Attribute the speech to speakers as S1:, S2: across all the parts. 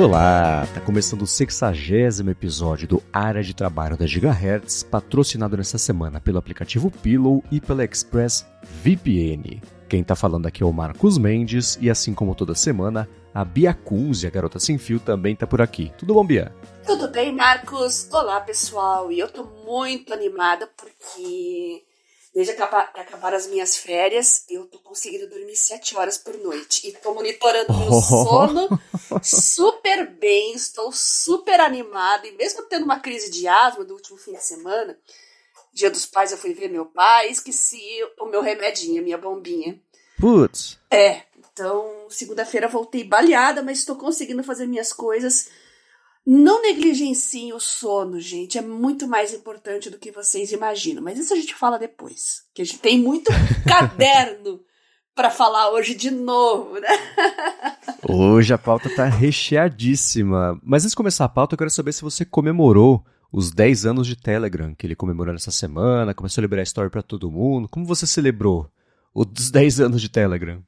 S1: Olá, tá começando o sexagésimo episódio do Área de Trabalho da Gigahertz, patrocinado nessa semana pelo aplicativo Pillow e pela Express VPN. Quem tá falando aqui é o Marcos Mendes e assim como toda semana, a Bia Kunz, a garota sem fio, também tá por aqui. Tudo bom, Bia?
S2: Tudo bem, Marcos? Olá, pessoal. E eu tô muito animada porque desde que acabar as minhas férias, eu tô conseguindo dormir sete horas por noite. E tô monitorando meu oh. sono super bem, estou super animada. E mesmo tendo uma crise de asma do último fim de semana, dia dos pais eu fui ver meu pai, esqueci o meu remedinho, a minha bombinha.
S1: Putz.
S2: É, então segunda-feira voltei baleada, mas estou conseguindo fazer minhas coisas não negligenciem o sono, gente. É muito mais importante do que vocês imaginam. Mas isso a gente fala depois. Que a gente tem muito caderno para falar hoje de novo, né?
S1: Hoje a pauta tá recheadíssima. Mas antes de começar a pauta, eu quero saber se você comemorou os 10 anos de Telegram que ele comemorou nessa semana, começou a liberar story para todo mundo. Como você celebrou os 10 anos de Telegram?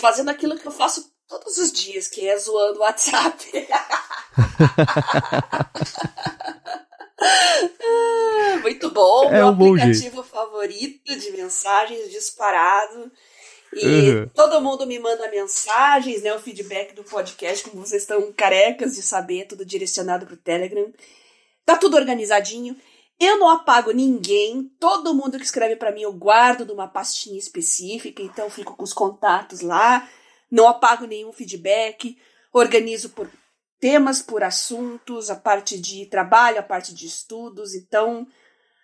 S2: Fazendo aquilo que eu faço todos os dias, que é zoando o WhatsApp. Muito bom, é meu um aplicativo favorito de mensagens disparado. E uhum. todo mundo me manda mensagens, né? O feedback do podcast, como vocês estão carecas de saber, tudo direcionado pro Telegram. Tá tudo organizadinho. Eu não apago ninguém, todo mundo que escreve para mim eu guardo numa pastinha específica, então fico com os contatos lá não apago nenhum feedback, organizo por temas, por assuntos, a parte de trabalho, a parte de estudos, então.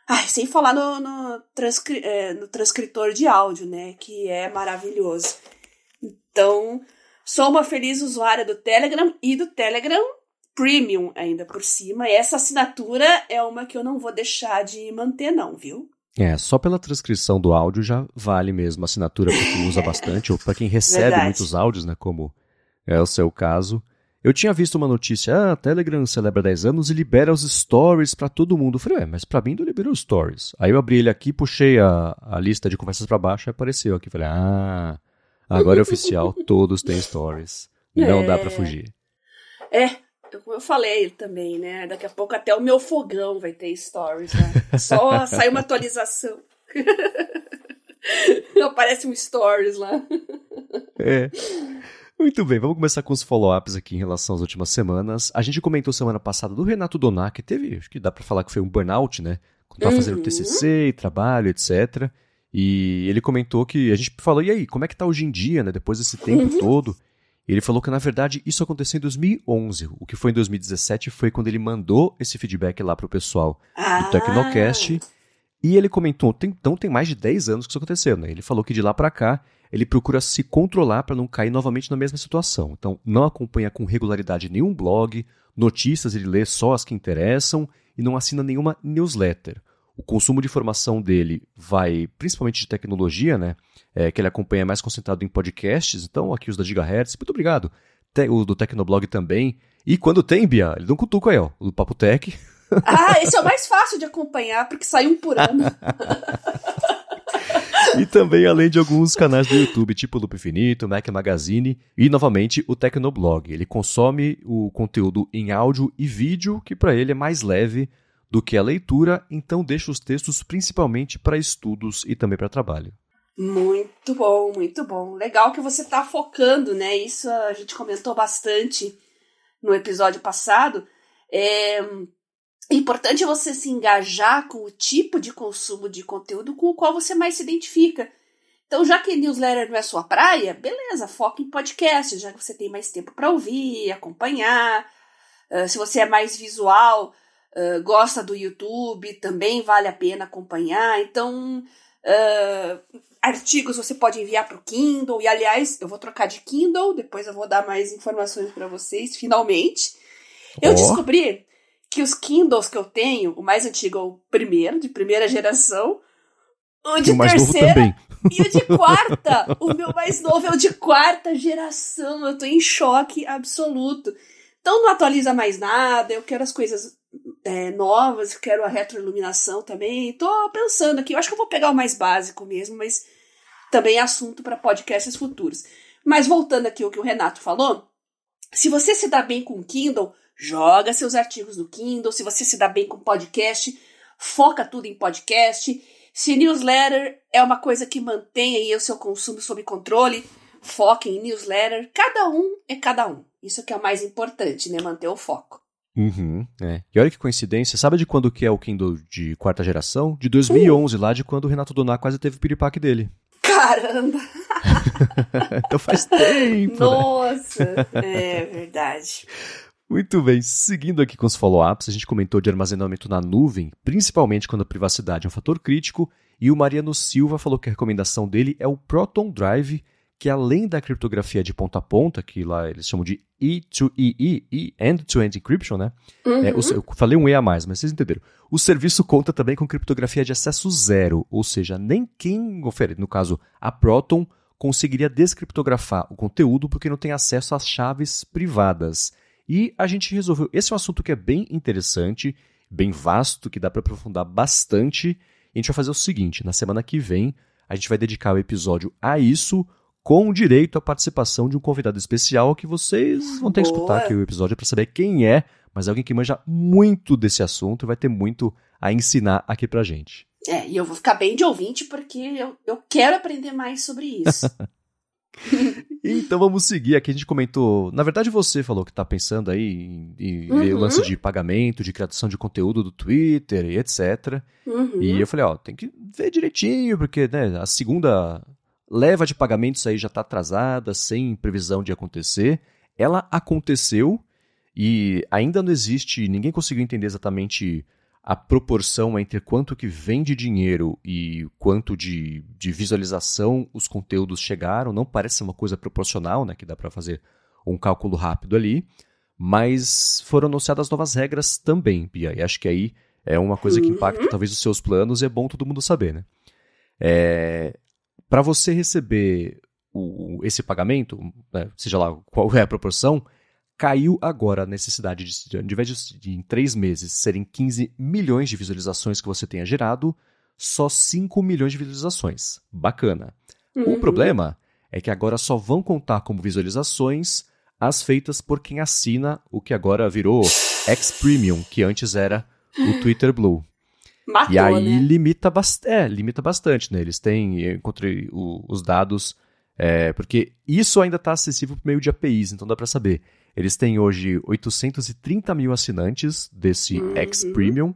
S2: Ai, sem falar no, no, transcri é, no transcritor de áudio, né? Que é maravilhoso. Então, sou uma feliz usuária do Telegram e do Telegram Premium ainda por cima. E essa assinatura é uma que eu não vou deixar de manter, não, viu?
S1: É, só pela transcrição do áudio já vale mesmo a assinatura para quem usa bastante, ou para quem recebe Verdade. muitos áudios, né? Como é o seu caso. Eu tinha visto uma notícia, ah, Telegram celebra 10 anos e libera os stories para todo mundo. Eu falei, ué, mas para mim não liberou os stories. Aí eu abri ele aqui, puxei a, a lista de conversas para baixo e apareceu aqui. Falei, ah, agora é oficial, todos têm stories. Não é. dá para fugir.
S2: É, como eu falei também, né? Daqui a pouco até o meu fogão vai ter stories, né? Só sai uma atualização. Aparece um stories lá.
S1: É. Muito bem, vamos começar com os follow-ups aqui em relação às últimas semanas. A gente comentou semana passada do Renato Doná, que teve, acho que dá para falar que foi um burnout, né? Quando tava uhum. fazendo TCC, trabalho, etc. E ele comentou que a gente falou, e aí, como é que tá hoje em dia, né? Depois desse tempo uhum. todo. Ele falou que, na verdade, isso aconteceu em 2011. O que foi em 2017 foi quando ele mandou esse feedback lá pro pessoal ah. do Tecnocast. E ele comentou, tem, então tem mais de 10 anos que isso aconteceu, né? Ele falou que de lá para cá ele procura se controlar para não cair novamente na mesma situação. Então, não acompanha com regularidade nenhum blog, notícias ele lê só as que interessam e não assina nenhuma newsletter. O consumo de informação dele vai, principalmente de tecnologia, né? É, que ele acompanha mais concentrado em podcasts. Então, aqui os da Gigahertz, muito obrigado. O do Tecnoblog também. E quando tem, Bia, ele dá um cutuco aí, ó. O do Papo Tech.
S2: Ah, esse é o mais fácil de acompanhar, porque sai um por ano.
S1: e também além de alguns canais do YouTube, tipo Loop Infinito, Mac Magazine e novamente o Tecnoblog. Ele consome o conteúdo em áudio e vídeo, que para ele é mais leve do que a leitura, então deixa os textos principalmente para estudos e também para trabalho.
S2: Muito bom, muito bom. Legal que você está focando, né? Isso a gente comentou bastante no episódio passado. É importante você se engajar com o tipo de consumo de conteúdo com o qual você mais se identifica. Então, já que newsletter não é sua praia, beleza, foca em podcast, já que você tem mais tempo para ouvir, acompanhar. Uh, se você é mais visual, uh, gosta do YouTube, também vale a pena acompanhar. Então, uh, artigos você pode enviar para o Kindle. E, aliás, eu vou trocar de Kindle, depois eu vou dar mais informações para vocês, finalmente. Eu oh. descobri que os Kindles que eu tenho, o mais antigo é o primeiro, de primeira geração, o de o terceira e o de quarta. o meu mais novo é o de quarta geração. Eu tô em choque absoluto. Então não atualiza mais nada, eu quero as coisas é, novas, quero a retroiluminação também. Tô pensando aqui, eu acho que eu vou pegar o mais básico mesmo, mas também é assunto para podcasts futuros. Mas voltando aqui ao que o Renato falou, Se você se dá bem com Kindle, joga seus artigos no Kindle. Se você se dá bem com podcast, foca tudo em podcast. Se newsletter é uma coisa que mantém aí o seu consumo sob controle, foque em newsletter. Cada um é cada um. Isso que é o mais importante, né? Manter o foco.
S1: Uhum, é. E olha que coincidência, sabe de quando que é o Kindle de quarta geração? De 2011, uh. lá de quando o Renato Doná quase teve o piripaque dele.
S2: Caramba!
S1: então faz tempo.
S2: Né? Nossa, né? é verdade.
S1: Muito bem, seguindo aqui com os follow-ups, a gente comentou de armazenamento na nuvem, principalmente quando a privacidade é um fator crítico, e o Mariano Silva falou que a recomendação dele é o Proton Drive, que além da criptografia de ponta a ponta, que lá eles chamam de E2EE, e End-to-End Encryption, né? Uhum. É, eu falei um E a mais, mas vocês entenderam. O serviço conta também com criptografia de acesso zero, ou seja, nem quem oferece, no caso a Proton, conseguiria descriptografar o conteúdo porque não tem acesso às chaves privadas. E a gente resolveu. Esse é um assunto que é bem interessante, bem vasto, que dá para aprofundar bastante. E a gente vai fazer o seguinte: na semana que vem, a gente vai dedicar o episódio a isso, com direito à participação de um convidado especial que vocês vão ter que escutar aqui o episódio para saber quem é, mas é alguém que manja muito desse assunto e vai ter muito a ensinar aqui pra gente.
S2: É, e eu vou ficar bem de ouvinte porque eu, eu quero aprender mais sobre isso.
S1: então vamos seguir. Aqui a gente comentou. Na verdade, você falou que está pensando aí em, em uhum. o lance de pagamento, de criação de conteúdo do Twitter e etc. Uhum. E eu falei, ó, tem que ver direitinho, porque né, a segunda leva de pagamentos aí já está atrasada, sem previsão de acontecer. Ela aconteceu e ainda não existe, ninguém conseguiu entender exatamente a proporção entre quanto que vem de dinheiro e quanto de, de visualização os conteúdos chegaram não parece ser uma coisa proporcional, né, que dá para fazer um cálculo rápido ali, mas foram anunciadas novas regras também, Pia, e acho que aí é uma coisa que impacta uhum. talvez os seus planos e é bom todo mundo saber, né? É, para você receber o, esse pagamento, né, seja lá qual é a proporção, caiu agora a necessidade de, de, invés de, de, em três meses serem 15 milhões de visualizações que você tenha gerado, só 5 milhões de visualizações. Bacana. Uhum. O problema é que agora só vão contar como visualizações as feitas por quem assina o que agora virou X Premium, que antes era o Twitter Blue.
S2: Matou,
S1: e aí
S2: né?
S1: limita, bast é, limita bastante, né? Eles têm, eu encontrei o, os dados, é, porque isso ainda está acessível por meio de APIs, então dá para saber. Eles têm hoje 830 mil assinantes desse uhum. X Premium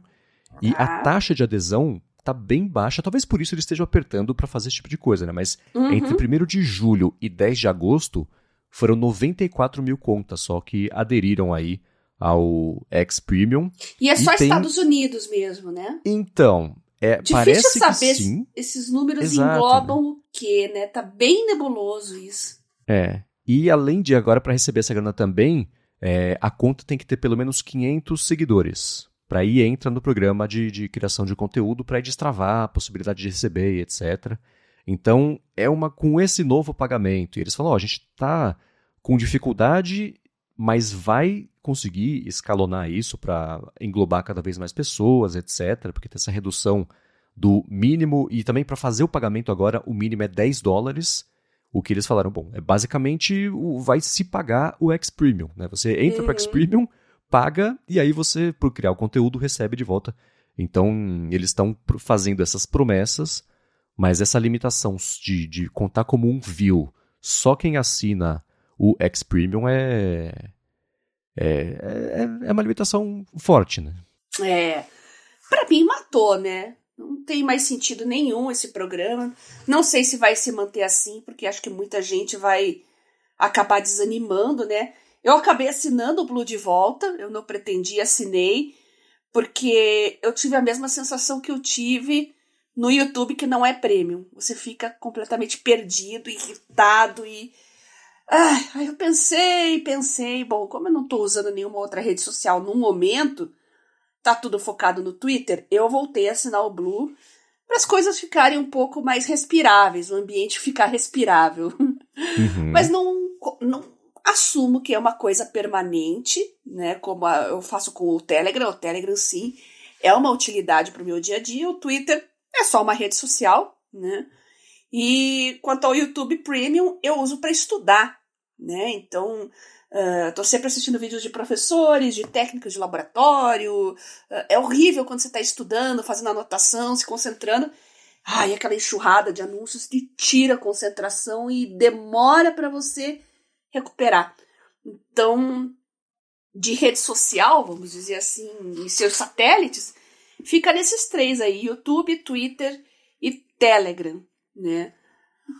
S1: e a tá. taxa de adesão tá bem baixa. Talvez por isso eles estejam apertando para fazer esse tipo de coisa, né? Mas uhum. entre 1 de julho e 10 de agosto foram 94 mil contas só que aderiram aí ao X Premium.
S2: E é só e Estados Unidos mesmo, né?
S1: Então, é,
S2: Difícil
S1: parece
S2: saber
S1: que sim.
S2: esses números
S1: Exato,
S2: englobam
S1: né?
S2: o quê, né? Tá bem nebuloso isso.
S1: É. E além de agora, para receber essa grana também, é, a conta tem que ter pelo menos 500 seguidores. Para aí entra no programa de, de criação de conteúdo para destravar a possibilidade de receber, etc. Então, é uma com esse novo pagamento. E eles falam: oh, a gente está com dificuldade, mas vai conseguir escalonar isso para englobar cada vez mais pessoas, etc. Porque tem essa redução do mínimo e também para fazer o pagamento agora, o mínimo é 10 dólares o que eles falaram, bom, é basicamente o, vai se pagar o X Premium, né? Você entra uhum. para o X Premium, paga e aí você, por criar o conteúdo, recebe de volta. Então, eles estão fazendo essas promessas, mas essa limitação de, de contar como um view, só quem assina o X Premium é, é, é, é uma limitação forte, né?
S2: É. Pra mim, matou, né? Não tem mais sentido nenhum esse programa. Não sei se vai se manter assim, porque acho que muita gente vai acabar desanimando, né? Eu acabei assinando o Blue de volta, eu não pretendi, assinei, porque eu tive a mesma sensação que eu tive no YouTube, que não é premium. Você fica completamente perdido, irritado e. Ai, eu pensei, pensei, bom, como eu não estou usando nenhuma outra rede social no momento, tá tudo focado no Twitter, eu voltei a assinar o Blue para as coisas ficarem um pouco mais respiráveis, o ambiente ficar respirável. Uhum. Mas não, não assumo que é uma coisa permanente, né? Como a, eu faço com o Telegram. O Telegram, sim, é uma utilidade para o meu dia a dia. O Twitter é só uma rede social, né? E quanto ao YouTube Premium, eu uso para estudar, né? Então, Estou uh, sempre assistindo vídeos de professores, de técnicos de laboratório. Uh, é horrível quando você está estudando, fazendo anotação, se concentrando. Ai, aquela enxurrada de anúncios te tira a concentração e demora para você recuperar. Então, de rede social, vamos dizer assim, e seus satélites, fica nesses três aí: YouTube, Twitter e Telegram, né?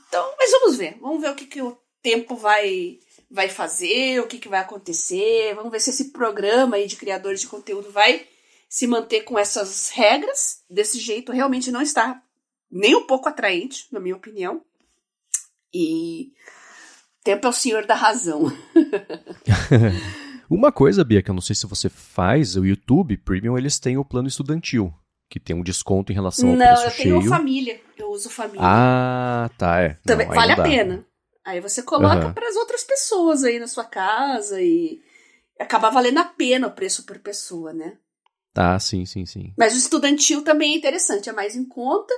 S2: Então, mas vamos ver. Vamos ver o que, que o tempo vai vai fazer, o que, que vai acontecer. Vamos ver se esse programa aí de criadores de conteúdo vai se manter com essas regras. Desse jeito, realmente não está nem um pouco atraente, na minha opinião. E tempo é o senhor da razão.
S1: Uma coisa, Bia, que eu não sei se você faz, o YouTube Premium, eles têm o plano estudantil, que tem um desconto em relação ao
S2: não,
S1: preço
S2: cheio.
S1: Não, eu
S2: tenho família, eu uso família.
S1: Ah, tá, é.
S2: Também,
S1: não,
S2: vale a pena. Aí você coloca
S1: Uhum.
S2: para as outras pessoas aí na sua casa e acaba valendo a pena o preço por pessoa, né?
S1: Tá, sim, sim, sim.
S2: Mas o estudantil também é interessante, é mais em conta.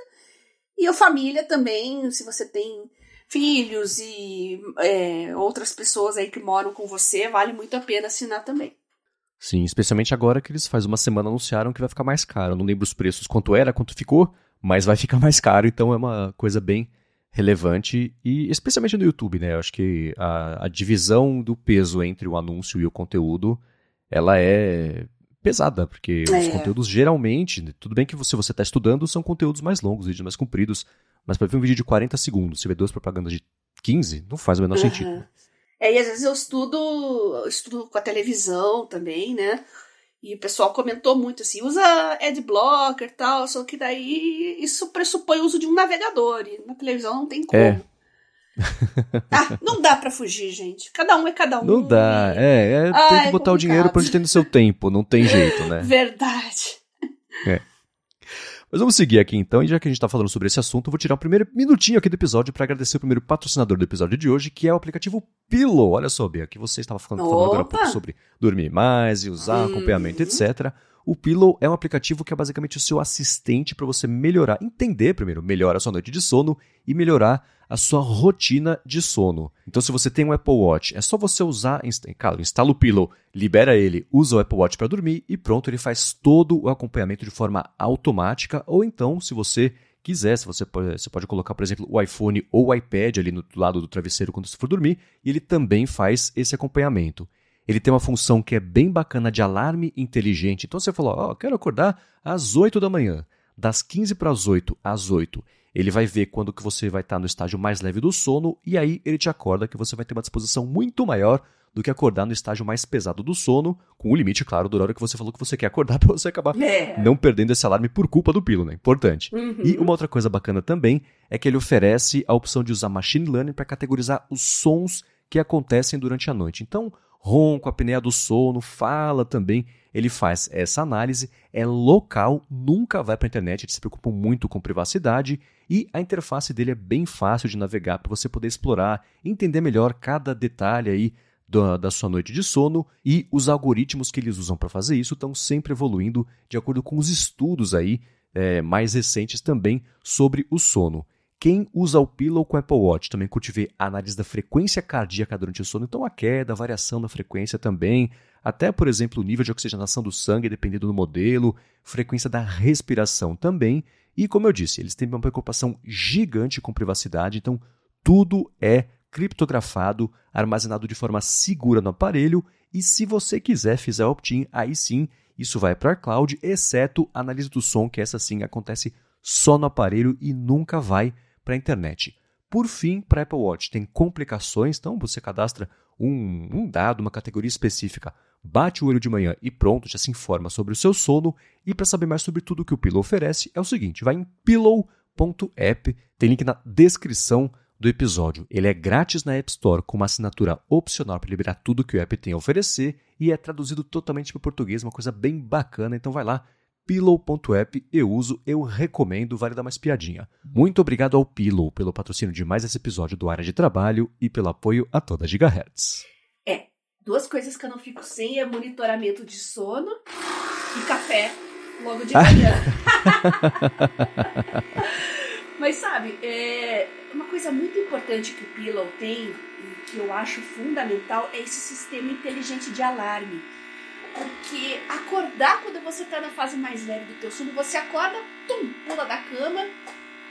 S2: E a família também, se você tem filhos e é, outras pessoas aí que moram com você, vale muito a pena assinar também.
S1: Sim, especialmente agora que eles faz uma semana anunciaram que vai ficar mais caro. Eu não lembro os preços, quanto era, quanto ficou, mas vai ficar mais caro, então é uma coisa bem relevante e especialmente no YouTube, né? Eu acho que a, a divisão do peso entre o anúncio e o conteúdo, ela é pesada, porque os
S2: É.
S1: conteúdos geralmente, né, tudo bem que se você está estudando, são conteúdos mais longos, vídeos mais compridos, mas para ver um vídeo de 40 segundos, você vê duas propagandas de 15, não faz o menor sentido.
S2: Aham. É, e às vezes eu estudo, eu estudo com a televisão também, né? E o pessoal comentou muito assim, usa adblocker e tal, só que daí isso pressupõe o uso de um navegador, e na televisão não tem como.
S1: É.
S2: ah, não dá pra fugir, gente. Cada um é cada um.
S1: Não dá,
S2: e-
S1: é, é
S2: Ah,
S1: tem
S2: é
S1: que botar o dinheiro
S2: complicado.
S1: pra onde tem no seu tempo, não tem jeito, né?
S2: Verdade.
S1: Mas vamos seguir aqui então, e já que a gente está falando sobre esse assunto, eu vou tirar o primeiro minutinho aqui do episódio para agradecer o primeiro patrocinador do episódio de hoje, que é o aplicativo Pillow. Olha só, Bia, que você estava falando, falando agora há pouco sobre dormir mais e usar
S2: Uhum.
S1: acompanhamento, etc. O Pillow é um aplicativo que é basicamente o seu assistente para você melhorar, entender primeiro, melhor a sua noite de sono e melhorar a sua rotina de sono. Então, se você tem um Apple Watch, é só você usar, claro, instala o Pillow, libera ele, usa o Apple Watch para dormir e pronto, ele faz todo o acompanhamento de forma automática. Ou então, se você quiser, se você pode, você pode colocar, por exemplo, o iPhone ou o iPad ali no lado do travesseiro quando você for dormir, e ele também faz esse acompanhamento. Ele tem uma função que é bem bacana de alarme inteligente. Então você falou, ó, quero acordar às 8 da manhã. Das 15 para as 8 às 8. Ele vai ver quando que você vai estar no estágio mais leve do sono e aí ele te acorda que você vai ter uma disposição muito maior do que acordar no estágio mais pesado do sono, com o limite, claro, do horário que você falou que você quer acordar para você acabar
S2: É.
S1: não perdendo esse alarme por culpa do pilo, né? Importante.
S2: Uhum.
S1: E uma outra coisa bacana também é que ele oferece a opção de usar machine learning para categorizar os sons que acontecem durante a noite. Então, ronco, apneia do sono, fala também. Ele faz essa análise, é local, nunca vai para a internet, eles se preocupam muito com privacidade e a interface dele é bem fácil de navegar para você poder explorar, entender melhor cada detalhe aí da, da sua noite de sono e os algoritmos que eles usam para fazer isso estão sempre evoluindo de acordo com os estudos aí é, mais recentes também sobre o sono. Quem usa o Pillow com Apple Watch também curte ver a análise da frequência cardíaca durante o sono, então a queda, a variação da frequência também, até, por exemplo, o nível de oxigenação do sangue, dependendo do modelo, frequência da respiração também, e como eu disse, eles têm uma preocupação gigante com privacidade, então tudo é criptografado, armazenado de forma segura no aparelho, e se você quiser fizer opt-in, aí sim, isso vai para a cloud, exceto a análise do som, que essa sim acontece só no aparelho e nunca vai para a internet. Por fim, para Apple Watch tem complicações, então você cadastra um, um dado, uma categoria específica, bate o olho de manhã e pronto, já se informa sobre o seu sono. E para saber mais sobre tudo que o Pillow oferece, é o seguinte: vai em pillow.app, tem link na descrição do episódio. Ele é grátis na App Store com uma assinatura opcional para liberar tudo que o app tem a oferecer e é traduzido totalmente para o português, uma coisa bem bacana. Então vai lá, pillow.app, eu uso, eu recomendo, vale dar uma espiadinha. Muito obrigado ao Pillow pelo patrocínio de mais esse episódio do Área de Trabalho e pelo apoio a toda Gigahertz.
S2: É, duas coisas que eu não fico sem é monitoramento de sono e café logo de manhã. Mas sabe, é uma coisa muito importante que o Pillow tem e que eu acho fundamental é esse sistema inteligente de alarme. Porque acordar quando você está na fase mais leve do teu sono, você acorda, tum, pula da cama,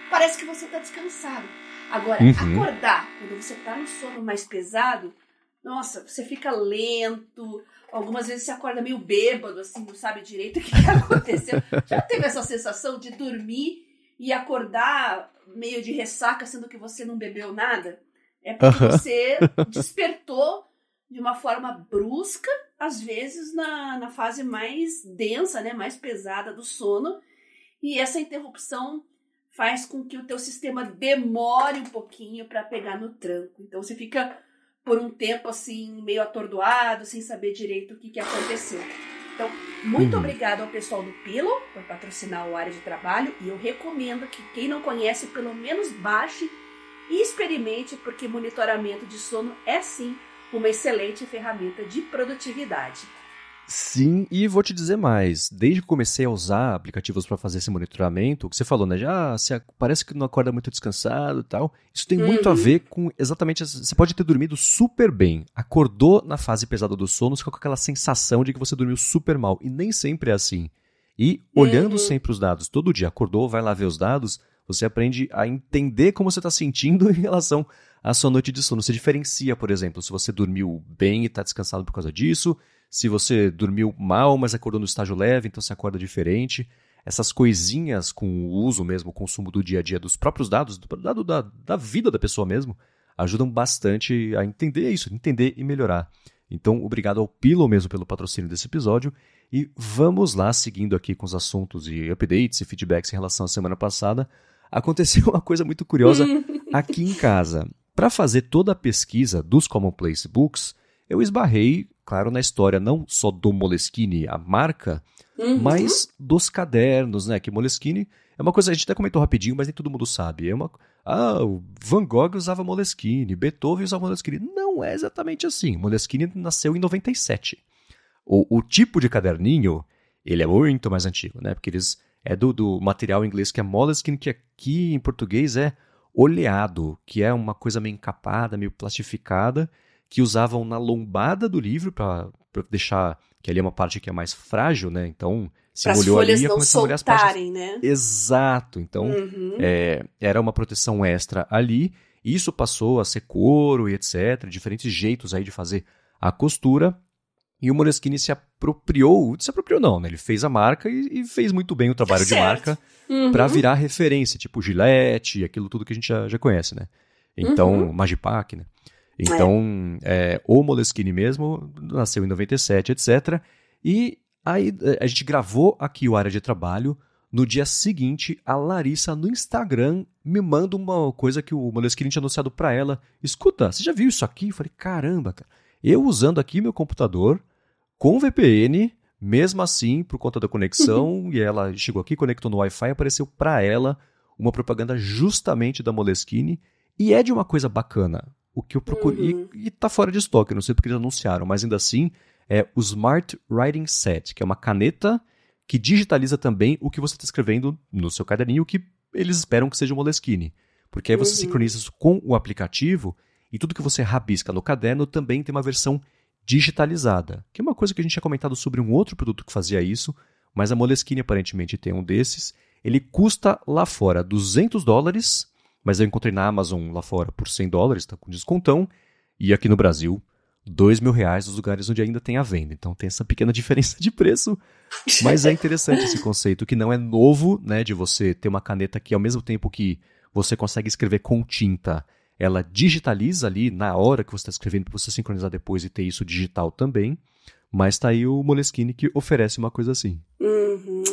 S2: parece que você está descansado. Agora, uhum. acordar quando você está no sono mais pesado, nossa, você fica lento. Algumas vezes você acorda meio bêbado, assim, não sabe direito o que aconteceu. Já teve essa sensação de dormir e acordar meio de ressaca, sendo que você não bebeu nada? É porque uhum. você despertou de uma forma brusca, às vezes na, na fase mais densa, né, mais pesada do sono, e essa interrupção faz com que o teu sistema demore um pouquinho para pegar no tranco. Então você fica por um tempo assim meio atordoado, sem saber direito o que, que aconteceu. Então, muito uhum. obrigado ao pessoal do Pilo por patrocinar o área de trabalho e eu recomendo que quem não conhece pelo menos baixe e experimente porque monitoramento de sono é sim uma excelente ferramenta de produtividade.
S1: Sim, e vou te dizer mais. Desde que comecei a usar aplicativos para fazer esse monitoramento, o que você falou, né? Já você parece que não acorda muito descansado e tal. Isso tem uhum. muito a uhum. ver com exatamente. Você pode ter dormido super bem, acordou na fase pesada do sono, fica com aquela sensação de que você dormiu super mal. E nem sempre é assim. E olhando uhum. sempre os dados, todo dia acordou, vai lá ver os dados, você aprende a entender como você está sentindo em relação à sua noite de sono. Você diferencia, por exemplo, se você dormiu bem e está descansado por causa disso se você dormiu mal, mas acordou no estágio leve, então você acorda diferente. Essas coisinhas com o uso mesmo, o consumo do dia a dia dos próprios dados, do dado da, da vida da pessoa mesmo, ajudam bastante a entender isso, entender e melhorar. Então, obrigado ao Pilo mesmo pelo patrocínio desse episódio. E vamos lá, seguindo aqui com os assuntos e updates e feedbacks em relação à semana passada. Aconteceu uma coisa muito curiosa aqui em casa. Para fazer toda a pesquisa dos Commonplace Books, eu esbarrei claro, na história não só do Moleskine, a marca, uhum. mas dos cadernos, né? Que Moleskine é uma coisa, a gente até comentou rapidinho, mas nem todo mundo sabe. É uma, ah, o Van Gogh usava Moleskine, Beethoven usava Moleskine. Não é exatamente assim. Moleskine nasceu em 97. O, o tipo de caderninho, ele é muito mais antigo, né? Porque eles é do, do material inglês que é Moleskine, que aqui em português é oleado, que é uma coisa meio encapada, meio plastificada, que usavam na lombada do livro para deixar que ali é uma parte que é mais frágil, né? Então, se
S2: Pras
S1: molhou
S2: ali,
S1: ia
S2: começar a molhar as partes. Né?
S1: Exato. Então, uhum. é, era uma proteção extra ali. Isso passou a ser couro e etc. Diferentes jeitos aí de fazer a costura. E o Moleskine se apropriou, se apropriou não, né? Ele fez a marca e, e fez muito bem o trabalho de marca uhum. para virar referência, tipo Gillette, aquilo tudo que a gente já, já conhece, né? Então, uhum. Magipack, né? Então, é. É, o Moleskine mesmo nasceu em 97, etc. E aí é, a gente gravou aqui o área de trabalho. No dia seguinte, a Larissa no Instagram me manda uma coisa que o Moleskine tinha anunciado para ela. Escuta, você já viu isso aqui? Eu falei, caramba, cara. Eu usando aqui meu computador com VPN, mesmo assim, por conta da conexão, e ela chegou aqui, conectou no Wi-Fi, apareceu para ela uma propaganda justamente da Moleskine. E é de uma coisa bacana. O que eu procurei. Uhum. E, e tá fora de estoque, não sei porque eles anunciaram, mas ainda assim é o Smart Writing Set, que é uma caneta que digitaliza também o que você está escrevendo no seu caderninho, que eles esperam que seja um Moleskine. Porque aí você uhum. sincroniza isso com o aplicativo e tudo que você rabisca no caderno também tem uma versão digitalizada, que é uma coisa que a gente tinha comentado sobre um outro produto que fazia isso, mas a Moleskine aparentemente tem um desses. Ele custa lá fora 200 dólares mas eu encontrei na Amazon lá fora por 100 dólares, está com descontão, e aqui no Brasil, 2 mil reais nos lugares onde ainda tem a venda. Então tem essa pequena diferença de preço, mas é interessante esse conceito, que não é novo, né, de você ter uma caneta que ao mesmo tempo que você consegue escrever com tinta, ela digitaliza ali na hora que você está escrevendo para você sincronizar depois e ter isso digital também. Mas tá aí o Moleskine que oferece uma coisa assim.
S2: Uhum.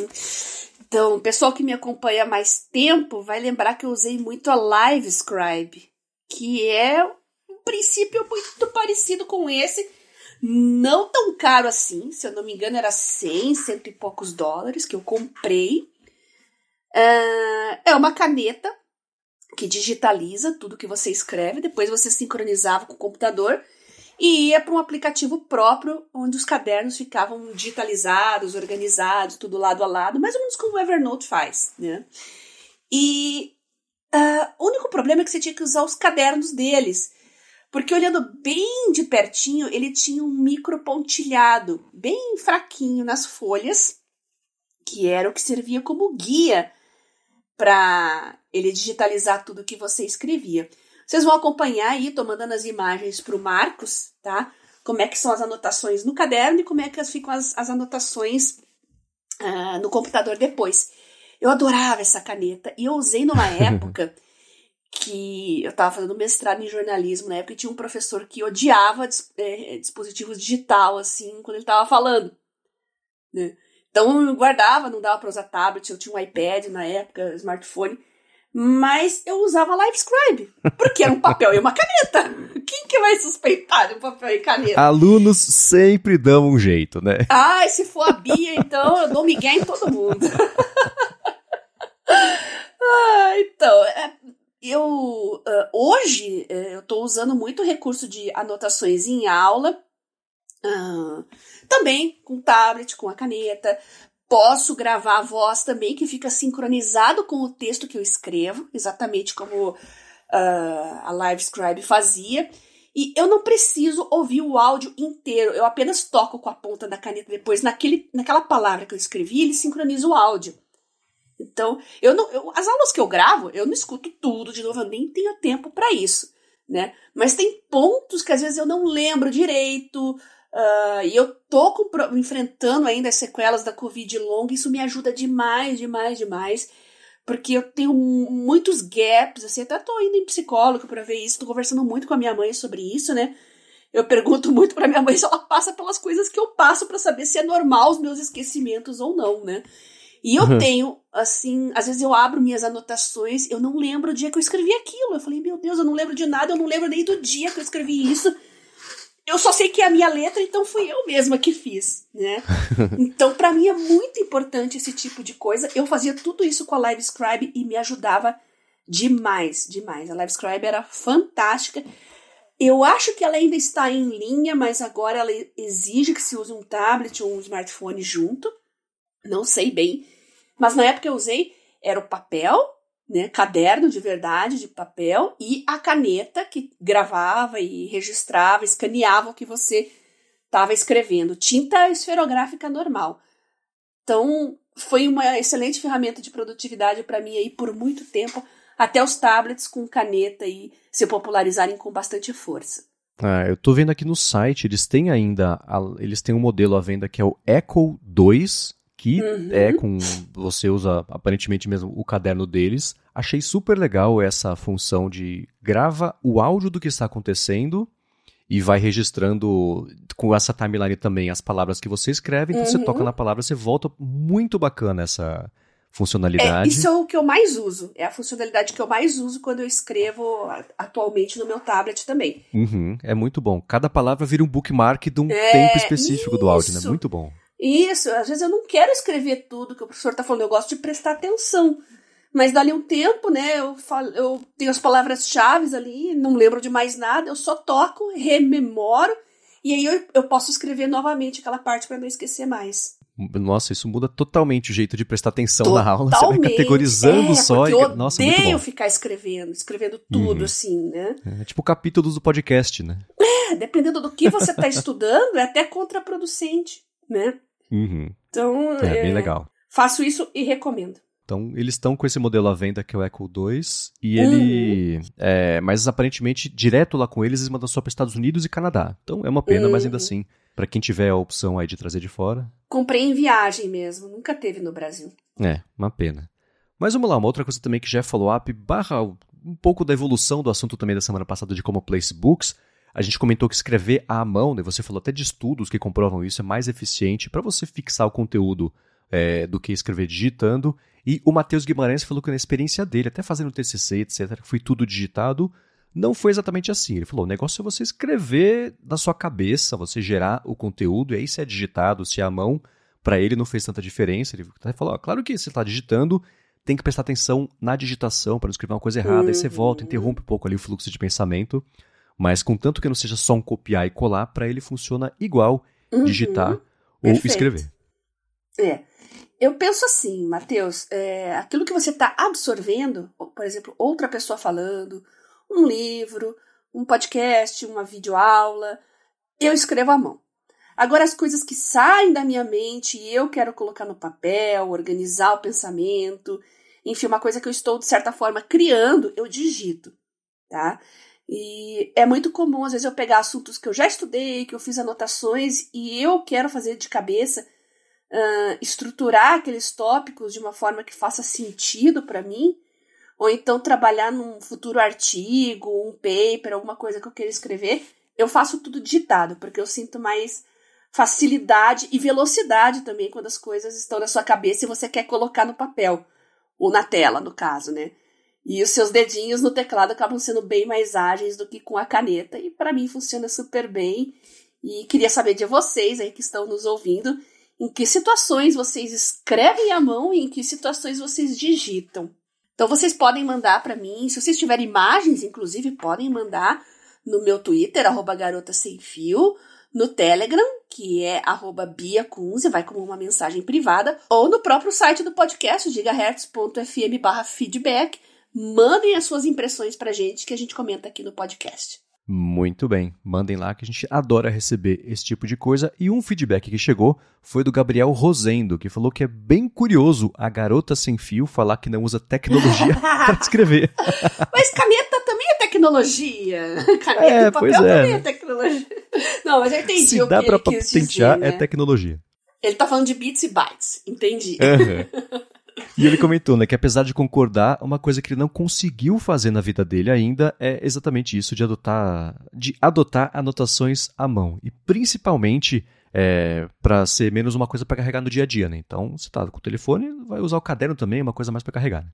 S2: Então, o pessoal que me acompanha há mais tempo vai lembrar que eu usei muito a LiveScribe, que é um princípio muito parecido com esse, não tão caro assim, se eu não me engano era 100, cento e poucos dólares que eu comprei. Uh, é uma caneta que digitaliza tudo que você escreve, depois você sincronizava com o computador e ia para um aplicativo próprio onde os cadernos ficavam digitalizados, organizados, tudo lado a lado, mais ou menos como o Evernote faz, né? E problema é que você tinha que usar os cadernos deles. Porque olhando bem de pertinho, ele tinha um micro pontilhado, bem fraquinho nas folhas, que era o que servia como guia para ele digitalizar tudo que você escrevia. Vocês vão acompanhar aí, tô mandando as imagens para o Marcos, tá? Como é que são as anotações no caderno e como é que ficam as, as anotações uh, no computador depois. Eu adorava essa caneta e eu usei numa época que eu estava fazendo mestrado em jornalismo na época e tinha um professor que odiava é, dispositivos digital, assim, quando ele estava falando. Né? Então eu guardava, não dava para usar tablet, eu tinha um iPad na época, smartphone, mas eu usava LiveScribe, porque era um papel e uma caneta. Quem que vai suspeitar de um papel e caneta?
S1: Alunos sempre dão um jeito, né?
S2: Ah, se for a Bia, então eu dou migué em todo mundo. ah, então, é, eu uh, hoje uh, eu estou usando muito recurso de anotações em aula, uh, também com tablet, com a caneta. Posso gravar a voz também, que fica sincronizado com o texto que eu escrevo, exatamente como a LiveScribe fazia. E eu não preciso ouvir o áudio inteiro, eu apenas toco com a ponta da caneta depois naquele, naquela palavra que eu escrevi, ele sincroniza o áudio. Então, eu não, eu, as aulas que eu gravo, eu não escuto tudo de novo, eu nem tenho tempo para isso, né? Mas tem pontos que às vezes eu não lembro direito, uh, e eu tô com, enfrentando ainda as sequelas da Covid longa, isso me ajuda demais, demais, demais, porque eu tenho muitos gaps, assim, até tô indo em psicólogo para ver isso, tô conversando muito com a minha mãe sobre isso, né? Eu pergunto muito para minha mãe se ela passa pelas coisas que eu passo para saber se é normal os meus esquecimentos ou não, né? E eu uhum. tenho, assim, às vezes eu abro minhas anotações, eu não lembro o dia que eu escrevi aquilo. Eu falei, meu Deus, eu não lembro de nada, eu não lembro nem do dia que eu escrevi isso. Eu só sei que é a minha letra, então fui eu mesma que fiz, né? então, para mim é muito importante esse tipo de coisa. Eu fazia tudo isso com a LiveScribe e me ajudava demais, demais. A LiveScribe era fantástica. Eu acho que ela ainda está em linha, mas agora ela exige que se use um tablet ou um smartphone junto. Não sei bem. Mas na época que eu usei era o papel, né, caderno de verdade de papel e a caneta que gravava e registrava, escaneava o que você estava escrevendo, tinta esferográfica normal. Então, foi uma excelente ferramenta de produtividade para mim aí por muito tempo, até os tablets com caneta e se popularizarem com bastante força.
S1: Ah, eu estou vendo aqui no site, eles têm ainda, eles têm um modelo à venda que é o Echo 2, que uhum. é com você usa aparentemente mesmo o caderno deles. Achei super legal essa função de grava o áudio do que está acontecendo e vai registrando com essa timeline também as palavras que você escreve. Então uhum. você toca uhum. na palavra, você volta. Muito bacana essa funcionalidade.
S2: É, isso é o que eu mais uso. É a funcionalidade que eu mais uso quando eu escrevo atualmente no meu tablet também.
S1: Uhum, é muito bom. Cada palavra vira um bookmark de um é, tempo específico isso. do áudio, né? Muito bom.
S2: Isso, às vezes eu não quero escrever tudo que o professor está falando, eu gosto de prestar atenção. Mas dali um tempo, né, eu, falo, eu tenho as palavras-chave ali, não lembro de mais nada, eu só toco, rememoro, e aí eu, eu posso escrever novamente aquela parte para não esquecer mais.
S1: Nossa, isso muda totalmente o jeito de prestar atenção totalmente. na aula. Você vai categorizando
S2: é,
S1: só.
S2: Eu
S1: e... Nossa,
S2: odeio muito bom. ficar escrevendo, escrevendo tudo uhum. assim, né?
S1: É tipo capítulos do podcast, né?
S2: É, dependendo do que você está estudando, é até contraproducente, né?
S1: Uhum.
S2: Então,
S1: é, é bem legal.
S2: Faço isso e recomendo.
S1: Então, eles estão com esse modelo à venda que é o Echo 2, e ele. Uhum. É, mas aparentemente, direto lá com eles, eles mandam só para Estados Unidos e Canadá. Então é uma pena, uhum. mas ainda uhum. assim, para quem tiver a opção aí de trazer de fora.
S2: Comprei em viagem mesmo, nunca teve no Brasil.
S1: É, uma pena. Mas vamos lá, uma outra coisa também que já é follow-up, barra um pouco da evolução do assunto também da semana passada de como place books. A gente comentou que escrever à mão, né, você falou até de estudos que comprovam isso, é mais eficiente para você fixar o conteúdo é, do que escrever digitando. E o Matheus Guimarães falou que na experiência dele, até fazendo TCC, etc., que foi tudo digitado, não foi exatamente assim. Ele falou: o negócio é você escrever da sua cabeça, você gerar o conteúdo, e aí se é digitado, se é à mão, para ele não fez tanta diferença. Ele até falou: ó, claro que você está digitando, tem que prestar atenção na digitação para não escrever uma coisa errada, uhum. aí você volta, interrompe um pouco ali o fluxo de pensamento. Mas contanto que não seja só um copiar e colar, para ele funciona igual uhum. digitar ou escrever.
S2: É. Eu penso assim, Matheus, é, aquilo que você está absorvendo, por exemplo, outra pessoa falando, um livro, um podcast, uma videoaula, eu escrevo à mão. Agora, as coisas que saem da minha mente e eu quero colocar no papel, organizar o pensamento, enfim, uma coisa que eu estou, de certa forma, criando, eu digito, tá? E é muito comum, às vezes, eu pegar assuntos que eu já estudei, que eu fiz anotações e eu quero fazer de cabeça uh, estruturar aqueles tópicos de uma forma que faça sentido para mim, ou então trabalhar num futuro artigo, um paper, alguma coisa que eu queira escrever, eu faço tudo digitado, porque eu sinto mais facilidade e velocidade também quando as coisas estão na sua cabeça e você quer colocar no papel, ou na tela, no caso, né? E os seus dedinhos no teclado acabam sendo bem mais ágeis do que com a caneta, e para mim funciona super bem. E queria saber de vocês aí que estão nos ouvindo em que situações vocês escrevem à mão e em que situações vocês digitam. Então vocês podem mandar para mim, se vocês tiverem imagens, inclusive, podem mandar no meu Twitter, arroba garota sem fio, no Telegram, que é arroba Bia Kunze, vai como uma mensagem privada, ou no próprio site do podcast, gigahertz.fm feedback. Mandem as suas impressões pra gente que a gente comenta aqui no podcast.
S1: Muito bem, mandem lá que a gente adora receber esse tipo de coisa. E um feedback que chegou foi do Gabriel Rosendo, que falou que é bem curioso a garota sem fio falar que não usa tecnologia para escrever.
S2: Mas caneta também é tecnologia. Caneta é, e papel é, também é tecnologia. Não, mas eu entendi
S1: Se
S2: o
S1: dá
S2: que pra
S1: ele
S2: quis dizer,
S1: né? é tecnologia.
S2: Ele tá falando de bits e bytes, entendi.
S1: Uhum. E ele comentou, né, que apesar de concordar, uma coisa que ele não conseguiu fazer na vida dele ainda é exatamente isso de adotar, de adotar anotações à mão e principalmente é, para ser menos uma coisa para carregar no dia a dia, né? Então, você tá com o telefone, vai usar o caderno também, é uma coisa mais para carregar. Né?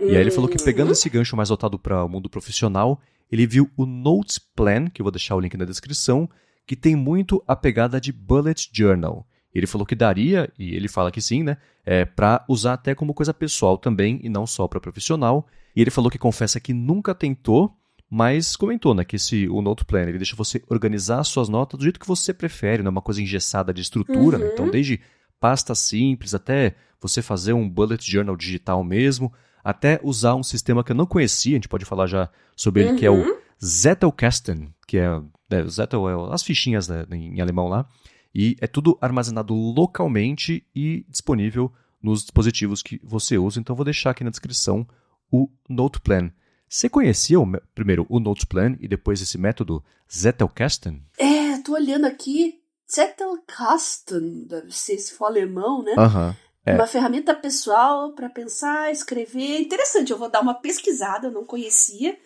S1: E aí ele falou que pegando esse gancho mais voltado para o mundo profissional, ele viu o Notes Plan, que eu vou deixar o link na descrição, que tem muito a pegada de bullet journal. Ele falou que daria, e ele fala que sim, né? É, para usar até como coisa pessoal também e não só para profissional. E ele falou que confessa que nunca tentou, mas comentou, né, que esse, o Note Planner ele deixa você organizar suas notas do jeito que você prefere, não é uma coisa engessada de estrutura, uhum. né? Então, desde pasta simples até você fazer um bullet journal digital mesmo, até usar um sistema que eu não conhecia, a gente pode falar já sobre ele, que é o uhum. Zettelkasten, que é, é Zettel é as fichinhas né, em alemão lá, e é tudo armazenado localmente e disponível nos dispositivos que você usa. Então vou deixar aqui na descrição o Noteplan. Você conhecia o, primeiro o Noteplan e depois esse método Zettelkasten?
S2: É, tô olhando aqui. Zettelkasten, deve ser se for alemão, né?
S1: Aham. É.
S2: Uma ferramenta pessoal para pensar, escrever. Interessante, eu vou dar uma pesquisada, eu não conhecia.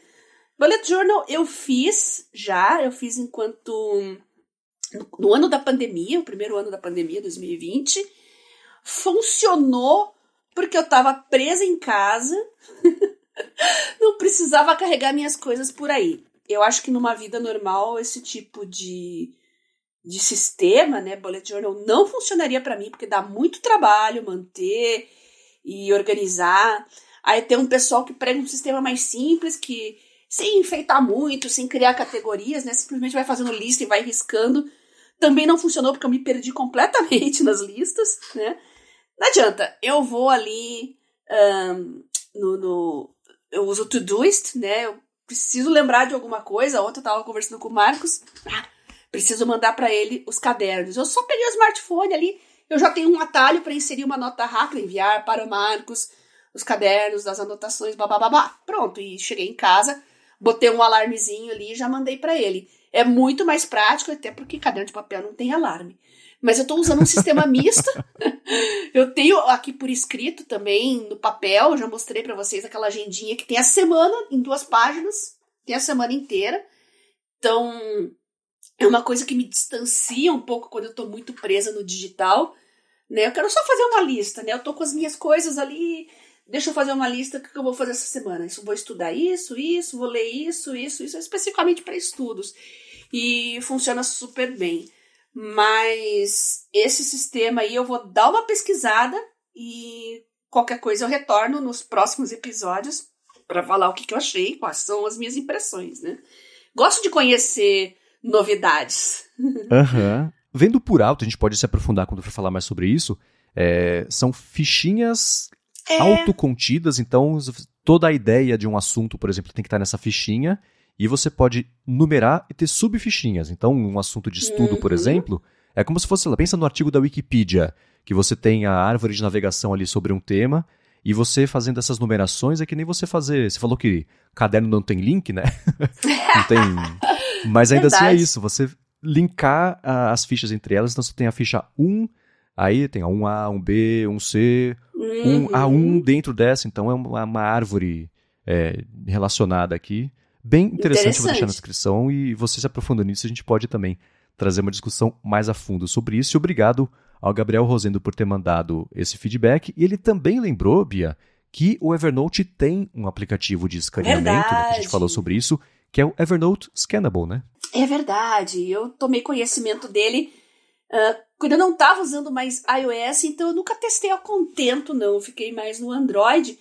S2: Bullet Journal eu fiz já, eu fiz enquanto no ano da pandemia, o primeiro ano da pandemia, 2020, funcionou porque eu estava presa em casa, não precisava carregar minhas coisas por aí. Eu acho que numa vida normal esse tipo de, de sistema, né, bullet journal, não funcionaria para mim porque dá muito trabalho manter e organizar. Aí tem um pessoal que prega um sistema mais simples que sem enfeitar muito, sem criar categorias, né, simplesmente vai fazendo lista e vai riscando também não funcionou porque eu me perdi completamente nas listas, né? Não adianta, eu vou ali um, no, no, Eu uso o Todoist, né? Eu preciso lembrar de alguma coisa. Ontem eu tava conversando com o Marcos. Ah, preciso mandar para ele os cadernos. Eu só peguei o smartphone ali, eu já tenho um atalho para inserir uma nota rápida, enviar para o Marcos os cadernos das anotações, babá. Pronto, e cheguei em casa, botei um alarmezinho ali e já mandei para ele. É muito mais prático, até porque caderno de papel não tem alarme. Mas eu estou usando um sistema misto. eu tenho aqui por escrito também no papel, já mostrei para vocês aquela agendinha que tem a semana em duas páginas, tem a semana inteira. Então, é uma coisa que me distancia um pouco quando eu estou muito presa no digital, né? Eu quero só fazer uma lista, né? Eu tô com as minhas coisas ali, deixa eu fazer uma lista que eu vou fazer essa semana. Isso, vou estudar isso, isso, vou ler isso, isso, isso, especificamente para estudos. E funciona super bem. Mas esse sistema aí eu vou dar uma pesquisada e qualquer coisa eu retorno nos próximos episódios para falar o que, que eu achei, quais são as minhas impressões, né? Gosto de conhecer novidades.
S1: Aham. Uhum. Vendo por alto, a gente pode se aprofundar quando for falar mais sobre isso, É, são fichinhas é. autocontidas, então toda a ideia de um assunto, por exemplo, tem que estar nessa fichinha, e você pode numerar e ter subfichinhas. Então, um assunto de estudo, uhum. por exemplo, é como se fosse, pensa no artigo da Wikipedia, que você tem a árvore de navegação ali sobre um tema, e você fazendo essas numerações é que nem você fazer. Você falou que caderno não tem link, né? não tem. Mas ainda Verdade. assim é isso. Você linkar a, as fichas entre elas. Então você tem a ficha 1, aí tem a 1A, 1B, 1C, uhum. 1A1 dentro dessa. Então é uma, uma árvore é, relacionada aqui. Bem interessante, interessante, vou deixar na descrição. E você se aprofundando nisso, a gente pode também trazer uma discussão mais a fundo sobre isso. E obrigado ao Gabriel Rosendo por ter mandado esse feedback. E ele também lembrou, Bia, que o Evernote tem um aplicativo de escaneamento, né, que a gente falou sobre isso, que é o Evernote Scannable, né?
S2: É verdade. Eu tomei conhecimento dele uh, quando eu não estava usando mais iOS, então eu nunca testei ao contento, não. fiquei mais no Android.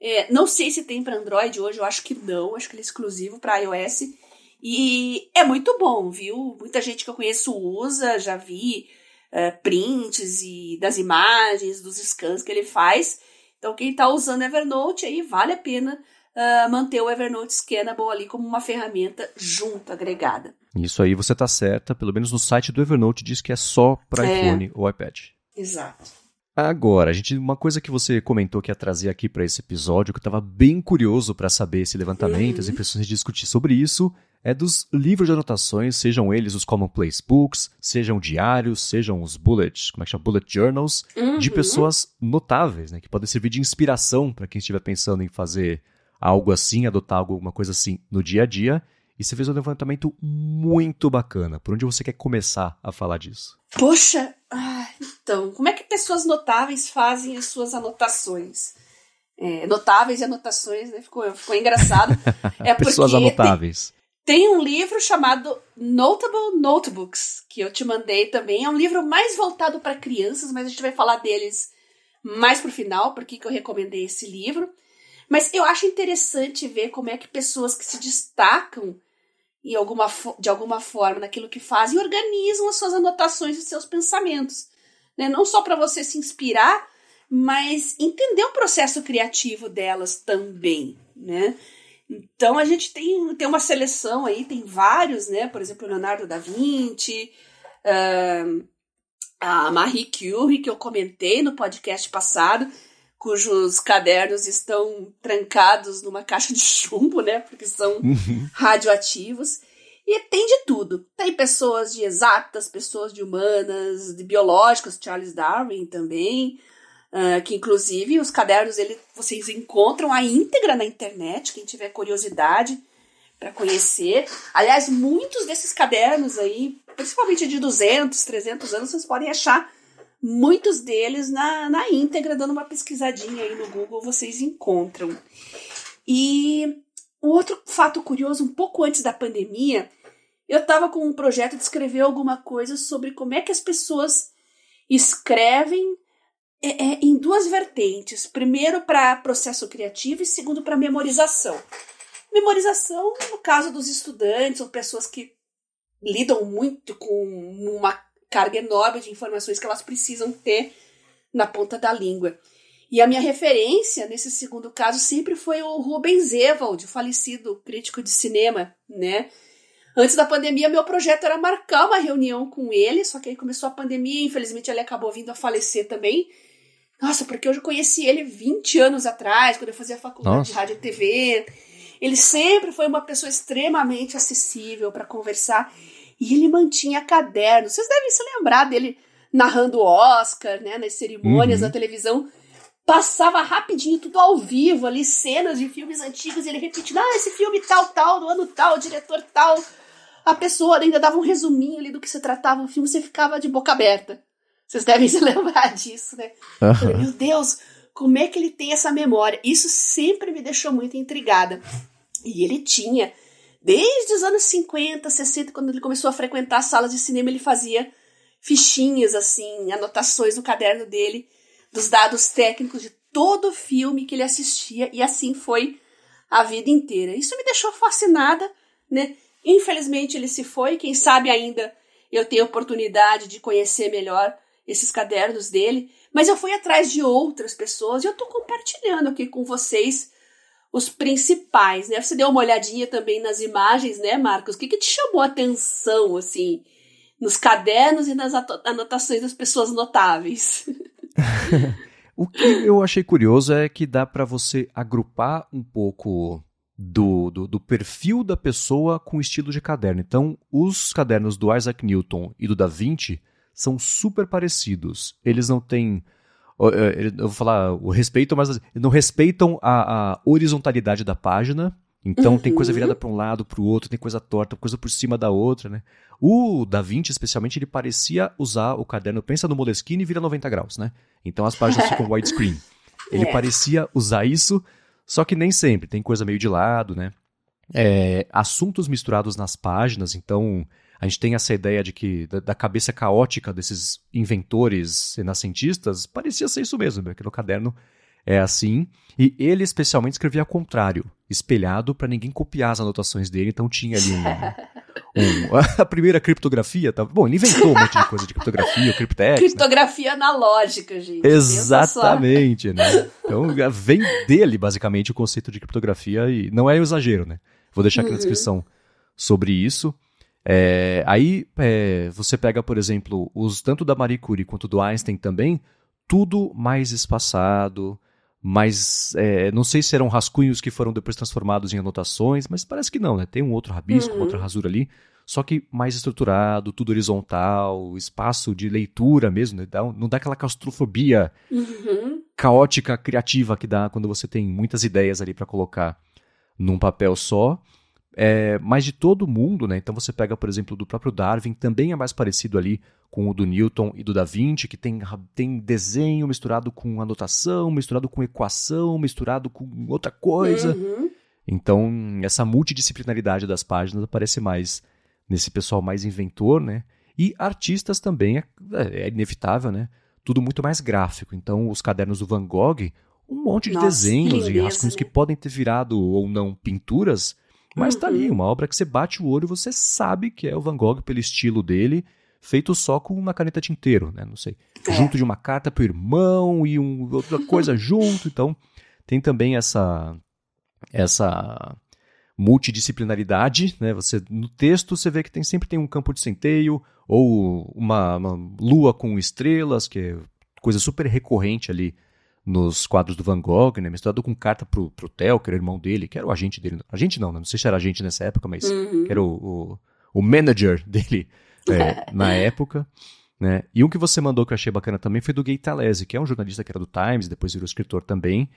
S2: É, não sei se tem para Android hoje, eu acho que não, acho que ele é exclusivo para iOS. E é muito bom, viu? Muita gente que eu conheço usa, já vi uh, prints e das imagens, dos scans que ele faz. Então, quem está usando Evernote aí, vale a pena uh, manter o Evernote Scannable ali como uma ferramenta junto, agregada.
S1: Isso aí você está certa, pelo menos no site do Evernote diz que é só para é. iPhone ou iPad.
S2: Exato.
S1: Agora, gente, uma coisa que você comentou que ia trazer aqui para esse episódio, que eu estava bem curioso para saber esse levantamento, uhum. as impressões de discutir sobre isso, é dos livros de anotações, sejam eles os commonplace books, sejam diários, sejam os bullet, como é que chama, bullet journals, uhum. de pessoas notáveis, né, que podem servir de inspiração para quem estiver pensando em fazer algo assim, adotar alguma coisa assim no dia a dia. E você fez um levantamento muito bacana. Por onde você quer começar a falar disso?
S2: Poxa, ah, então, como é que pessoas notáveis fazem as suas anotações? É, notáveis e anotações, né? Ficou, ficou engraçado.
S1: É pessoas anotáveis.
S2: Tem, tem um livro chamado Notable Notebooks, que eu te mandei também. É um livro mais voltado para crianças, mas a gente vai falar deles mais pro final, porque que eu recomendei esse livro. Mas eu acho interessante ver como é que pessoas que se destacam em alguma, de alguma forma naquilo que fazem organizam as suas anotações e seus pensamentos. Né? Não só para você se inspirar, mas entender o processo criativo delas também. Né? Então a gente tem, tem uma seleção aí, tem vários, né? Por exemplo, Leonardo da Vinci, uh, a Marie Curie, que eu comentei no podcast passado, cujos cadernos estão trancados numa caixa de chumbo, né? Porque são uhum. radioativos. E tem de tudo. Tem pessoas de exatas, pessoas de humanas, de biológicas, Charles Darwin também. Uh, que inclusive os cadernos ele, vocês encontram a íntegra na internet, quem tiver curiosidade para conhecer. Aliás, muitos desses cadernos aí, principalmente de 200, 300 anos, vocês podem achar Muitos deles na, na íntegra, dando uma pesquisadinha aí no Google, vocês encontram. E um outro fato curioso, um pouco antes da pandemia, eu estava com um projeto de escrever alguma coisa sobre como é que as pessoas escrevem é, é, em duas vertentes. Primeiro, para processo criativo e segundo, para memorização. Memorização, no caso dos estudantes ou pessoas que lidam muito com uma carga enorme de informações que elas precisam ter na ponta da língua. E a minha referência nesse segundo caso sempre foi o Rubens Evald, o falecido crítico de cinema, né? Antes da pandemia, meu projeto era marcar uma reunião com ele, só que aí começou a pandemia e infelizmente ele acabou vindo a falecer também. Nossa, porque eu já conheci ele 20 anos atrás, quando eu fazia faculdade Nossa. de rádio e TV. Ele sempre foi uma pessoa extremamente acessível para conversar. E ele mantinha cadernos. Vocês devem se lembrar dele narrando o Oscar, né, nas cerimônias uhum. da televisão. Passava rapidinho, tudo ao vivo ali, cenas de filmes antigos, e ele repetindo, ah, esse filme tal, tal, do ano tal, diretor tal. A pessoa ainda dava um resuminho ali do que se tratava o filme, você ficava de boca aberta. Vocês devem se lembrar disso, né? Uhum. Falei, meu Deus, como é que ele tem essa memória? Isso sempre me deixou muito intrigada. E ele tinha Desde os anos 50, 60, quando ele começou a frequentar salas de cinema, ele fazia fichinhas, assim, anotações no caderno dele, dos dados técnicos de todo o filme que ele assistia, e assim foi a vida inteira. Isso me deixou fascinada, né? Infelizmente ele se foi, quem sabe ainda eu tenho oportunidade de conhecer melhor esses cadernos dele, mas eu fui atrás de outras pessoas e eu tô compartilhando aqui com vocês os principais, né? Você deu uma olhadinha também nas imagens, né, Marcos? O que, que te chamou a atenção, assim, nos cadernos e nas anotações das pessoas notáveis?
S1: o que eu achei curioso é que dá para você agrupar um pouco do, do, do, perfil da pessoa com o estilo de caderno. Então, os cadernos do Isaac Newton e do Da Vinci são super parecidos. Eles não têm. É, eu vou falar o respeito, mas não respeitam a, a horizontalidade da página. Então uhum. tem coisa virada para um lado, para o outro, tem coisa torta, coisa por cima da outra, né? O Da Vinci, especialmente, ele parecia usar o caderno, pensa no Moleskine e vira 90 graus, né? Então as páginas ficam widescreen. Ele é. parecia usar isso, só que nem sempre, tem coisa meio de lado, né? É, assuntos misturados nas páginas, então a gente tem essa ideia de que da, da, cabeça caótica desses inventores renascentistas parecia ser isso mesmo, que no caderno é assim. E ele especialmente escrevia ao contrário, espelhado para ninguém copiar as anotações dele, então tinha ali um, um, a primeira criptografia, tá? bom, ele inventou um monte de coisa de criptografia, criptex.
S2: Né? Criptografia né? analógica, gente.
S1: Exatamente, né? Então vem dele basicamente o conceito de criptografia e não é um exagero, né? Vou deixar aqui na uhum. descrição sobre isso. É, aí é, você pega, por exemplo, os tanto da Marie Curie quanto do Einstein também, tudo mais espaçado, mais. É, não sei se eram rascunhos que foram depois transformados em anotações, mas parece que não, né? Tem um outro rabisco, uhum. outra rasura ali, só que mais estruturado, tudo horizontal, espaço de leitura mesmo, né? não dá aquela claustrofobia uhum. caótica, criativa que dá quando você tem muitas ideias ali para colocar num papel só. É, mas de todo mundo, né? Então você pega, por exemplo, do próprio Darwin, também é mais parecido ali com o do Newton e do Da Vinci, que tem, tem desenho misturado com anotação, misturado com equação, misturado com outra coisa. Uhum. Então, essa multidisciplinaridade das páginas aparece mais nesse pessoal mais inventor, né? E artistas também é, é inevitável, né? Tudo muito mais gráfico. Então, os cadernos do Van Gogh, um monte de Nossa, desenhos e rascunhos né? que podem ter virado ou não pinturas, mas uhum. tá ali, uhum. uma obra que você bate o olho e você sabe que é o Van Gogh pelo estilo dele, feito só com uma caneta tinteiro, né? Não sei. É. Junto de uma carta pro irmão e um, outra coisa junto. Então, tem também essa essa multidisciplinaridade, né? Você no texto você vê que tem sempre tem um campo de centeio ou uma, uma lua com estrelas, que é coisa super recorrente ali nos quadros do Van Gogh, né? Misturado com carta pro, pro Theo, que era o irmão dele, que era o agente dele. Agente não, né? não sei se era agente nessa época, mas uhum. que era o, o, o manager dele é, na época. Né? E um que você mandou que eu achei bacana também foi do Gay Talese, que é um jornalista que era do Times, depois virou escritor também.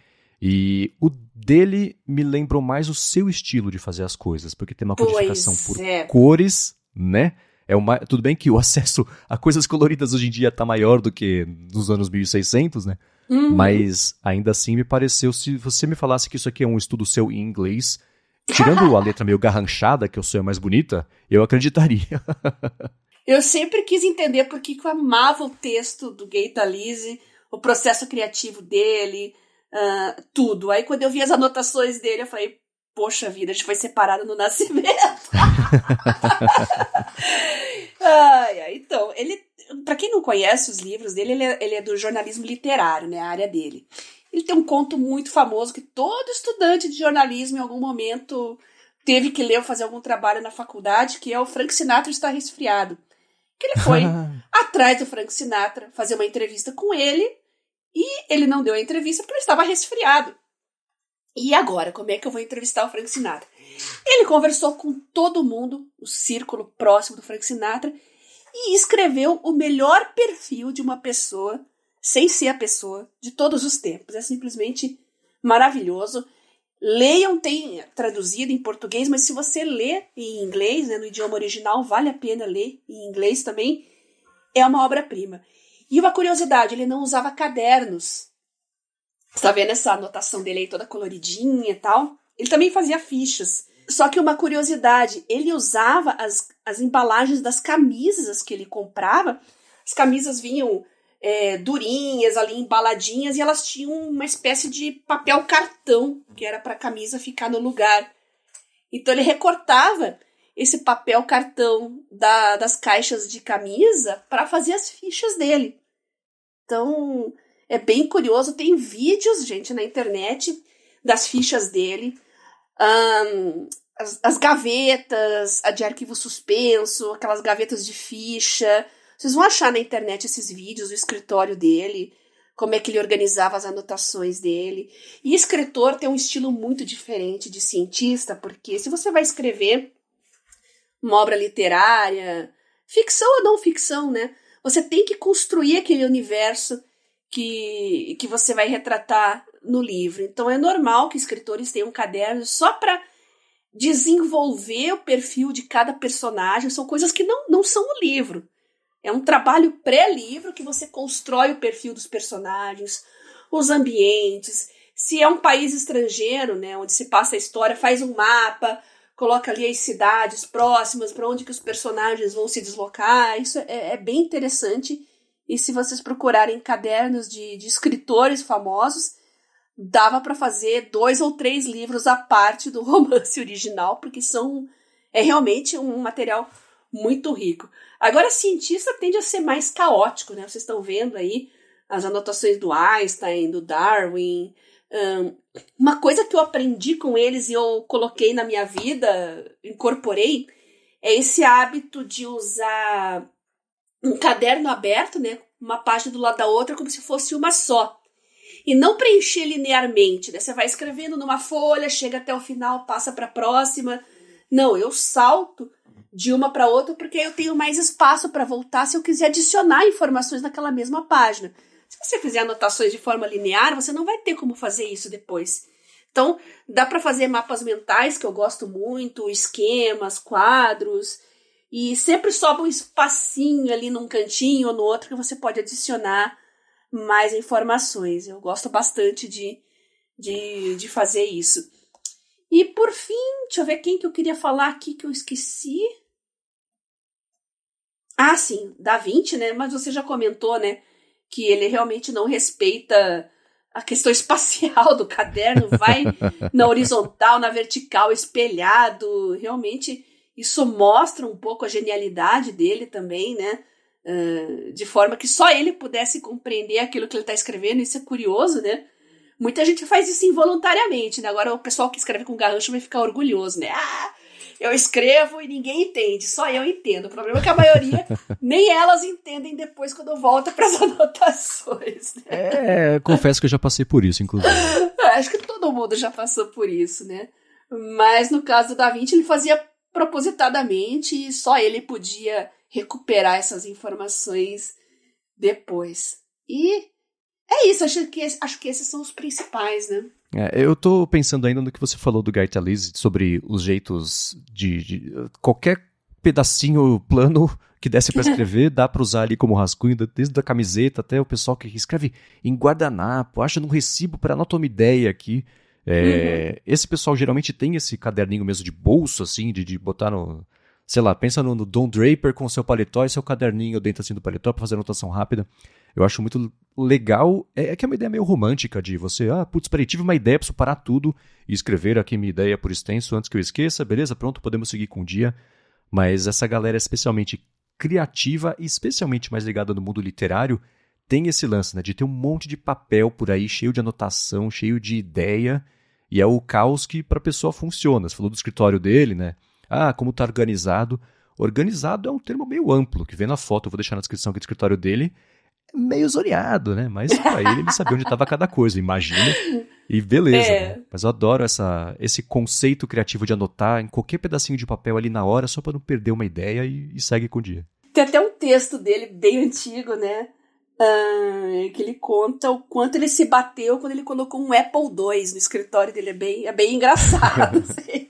S1: E o dele me lembrou mais o seu estilo de fazer as coisas, porque tem uma codificação pois por é. cores, né? É uma, tudo bem que o acesso a coisas coloridas hoje em dia está maior do que nos anos 1600, né? Uhum. Mas ainda assim me pareceu, se você me falasse que isso aqui é um estudo seu em inglês, tirando a letra meio garranchada, que eu sou a mais bonita, eu acreditaria.
S2: eu sempre quis entender por que eu amava o texto do Gay Talese, o processo criativo dele, uh, tudo. Aí quando eu vi as anotações dele, eu falei, poxa vida, a gente foi separado no nascimento. ai, ai, então, ele para quem não conhece os livros dele, ele é, ele é, do jornalismo literário, né, a área dele. Ele tem um conto muito famoso que todo estudante de jornalismo em algum momento teve que ler ou fazer algum trabalho na faculdade, que é o Frank Sinatra está resfriado. Que ele foi atrás do Frank Sinatra fazer uma entrevista com ele e ele não deu a entrevista porque ele estava resfriado. E agora, como é que eu vou entrevistar o Frank Sinatra? Ele conversou com todo mundo, o círculo próximo do Frank Sinatra, e escreveu o melhor perfil de uma pessoa, sem ser a pessoa, de todos os tempos. É simplesmente maravilhoso. Leiam, tem traduzido em português, mas se você lê em inglês, né, no idioma original, vale a pena ler em inglês também. É uma obra-prima. E uma curiosidade, ele não usava cadernos. Você tá vendo essa anotação dele aí toda coloridinha e tal? Ele também fazia fichas. Só que uma curiosidade, ele usava as, as embalagens das camisas que ele comprava. As camisas vinham é, durinhas ali, embaladinhas, e elas tinham uma espécie de papel cartão, que era para a camisa ficar no lugar. Então ele recortava esse papel cartão da, das caixas de camisa para fazer as fichas dele. Então, é bem curioso. Tem vídeos, gente, na internet das fichas dele. Um, as, as, gavetas de arquivo suspenso, aquelas gavetas de ficha. Vocês vão achar na internet esses vídeos do escritório dele, como é que ele organizava as anotações dele. E escritor tem um estilo muito diferente de cientista, porque se você vai escrever uma obra literária, ficção ou não ficção, né? Você tem que construir aquele universo que, que você vai retratar no livro. Então é normal que escritores tenham cadernos só para desenvolver o perfil de cada personagem. São coisas que não, não são no livro. É um trabalho pré-livro que você constrói o perfil dos personagens, os ambientes. Se é um país estrangeiro, né, onde se passa a história, faz um mapa, coloca ali as cidades próximas para onde que os personagens vão se deslocar. Isso é, é bem interessante. E se vocês procurarem cadernos de, de escritores famosos, dava para fazer dois ou três livros à parte do romance original, porque são é realmente um material muito rico. Agora, cientista tende a ser mais caótico, né? Vocês estão vendo aí as anotações do Einstein, do Darwin. Um, uma coisa que eu aprendi com eles e eu coloquei na minha vida, incorporei, é esse hábito de usar um caderno aberto, né? Uma página do lado da outra, como se fosse uma só. E não preencher linearmente, né? Você vai escrevendo numa folha, chega até o final, passa para a próxima. Não, eu salto de uma para outra porque eu tenho mais espaço para voltar se eu quiser adicionar informações naquela mesma página. Se você fizer anotações de forma linear, você não vai ter como fazer isso depois. Então, dá para fazer mapas mentais, que eu gosto muito, esquemas, quadros, e sempre sobra um espacinho ali num cantinho ou no outro que você pode adicionar mais informações. Eu gosto bastante de, de, de fazer isso. E por fim, deixa eu ver quem que eu queria falar aqui que eu esqueci. Ah, sim, Da Vinci, né? Mas você já comentou, né? Que ele realmente não respeita a questão espacial do caderno, vai na horizontal, na vertical, espelhado. Realmente, isso mostra um pouco a genialidade dele também, né? Uh, de forma que só ele pudesse compreender aquilo que ele está escrevendo. Isso é curioso, né? Muita gente faz isso involuntariamente, né? Agora o pessoal que escreve com garrancho vai ficar orgulhoso, né? Ah, eu escrevo e ninguém entende, só eu entendo. O problema é que a maioria, nem elas entendem depois quando volta para as anotações. Né?
S1: É, confesso que eu já passei por isso, inclusive.
S2: Acho que todo mundo já passou por isso, né? Mas no caso do Da Vinci, ele fazia propositadamente e só ele podia recuperar essas informações depois. E é isso, acho que, acho que esses são os principais, né?
S1: É, eu tô pensando ainda no que você falou do Gaita Liz sobre os jeitos de, de qualquer pedacinho plano que desse para escrever, dá para usar ali como rascunho, desde a camiseta até o pessoal que escreve em guardanapo, acha num recibo para anotar uma ideia aqui. É, uhum. Esse pessoal geralmente tem esse caderninho mesmo de bolso, assim, de, de botar no. Sei lá, pensa no, no Don Draper com seu paletó e seu caderninho dentro assim do paletó para fazer anotação rápida. Eu acho muito legal. É, é, que é uma ideia meio romântica de você, ah, putz, peraí, tive uma ideia, preciso parar tudo e escrever aqui minha ideia por extenso antes que eu esqueça, beleza, pronto, podemos seguir com o dia. Mas essa galera é especialmente criativa e especialmente mais ligada no mundo literário tem esse lance, né, de ter um monte de papel por aí cheio de anotação, cheio de ideia, e é o caos que para a pessoa funciona. Você falou do escritório dele, né? Ah, como tá organizado. Organizado é um termo meio amplo, que vem na foto, eu vou deixar na descrição aqui do escritório dele meio zoneado, né? Mas pra ele, ele sabia onde estava cada coisa, imagina. E beleza. É. Né? Mas eu adoro essa, esse conceito criativo de anotar em qualquer pedacinho de papel ali na hora, só para não perder uma ideia e, e, segue com o dia.
S2: Tem até um texto dele bem antigo, né? Uh, que ele conta o quanto ele se bateu quando ele colocou um Apple II no escritório dele. É bem, é bem engraçado. assim.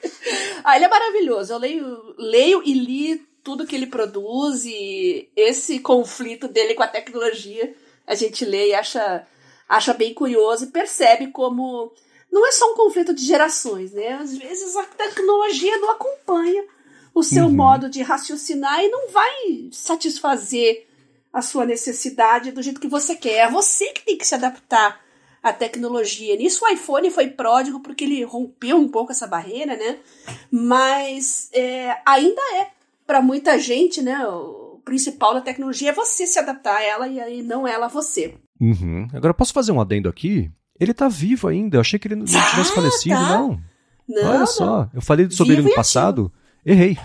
S2: Ah, ele é maravilhoso. Eu leio, leio e li tudo que ele produz e esse conflito dele com a tecnologia a gente lê e acha, acha bem curioso e percebe como não é só um conflito de gerações, né? Às vezes a tecnologia não acompanha o seu uhum. modo de raciocinar e não vai satisfazer a sua necessidade do jeito que você quer. É você que tem que se adaptar à tecnologia. Nisso o iPhone foi pródigo porque ele rompeu um pouco essa barreira, né? Mas é, ainda é para muita gente, né, o principal da tecnologia é você se adaptar a ela e aí não ela a você.
S1: Uhum. Agora, posso fazer um adendo aqui? Ele tá vivo ainda. Eu achei que ele não
S2: Ah,
S1: tivesse falecido,
S2: tá.
S1: não.
S2: Não,
S1: Olha
S2: não.
S1: só. Eu falei sobre
S2: Vivo
S1: ele no passado. Errei.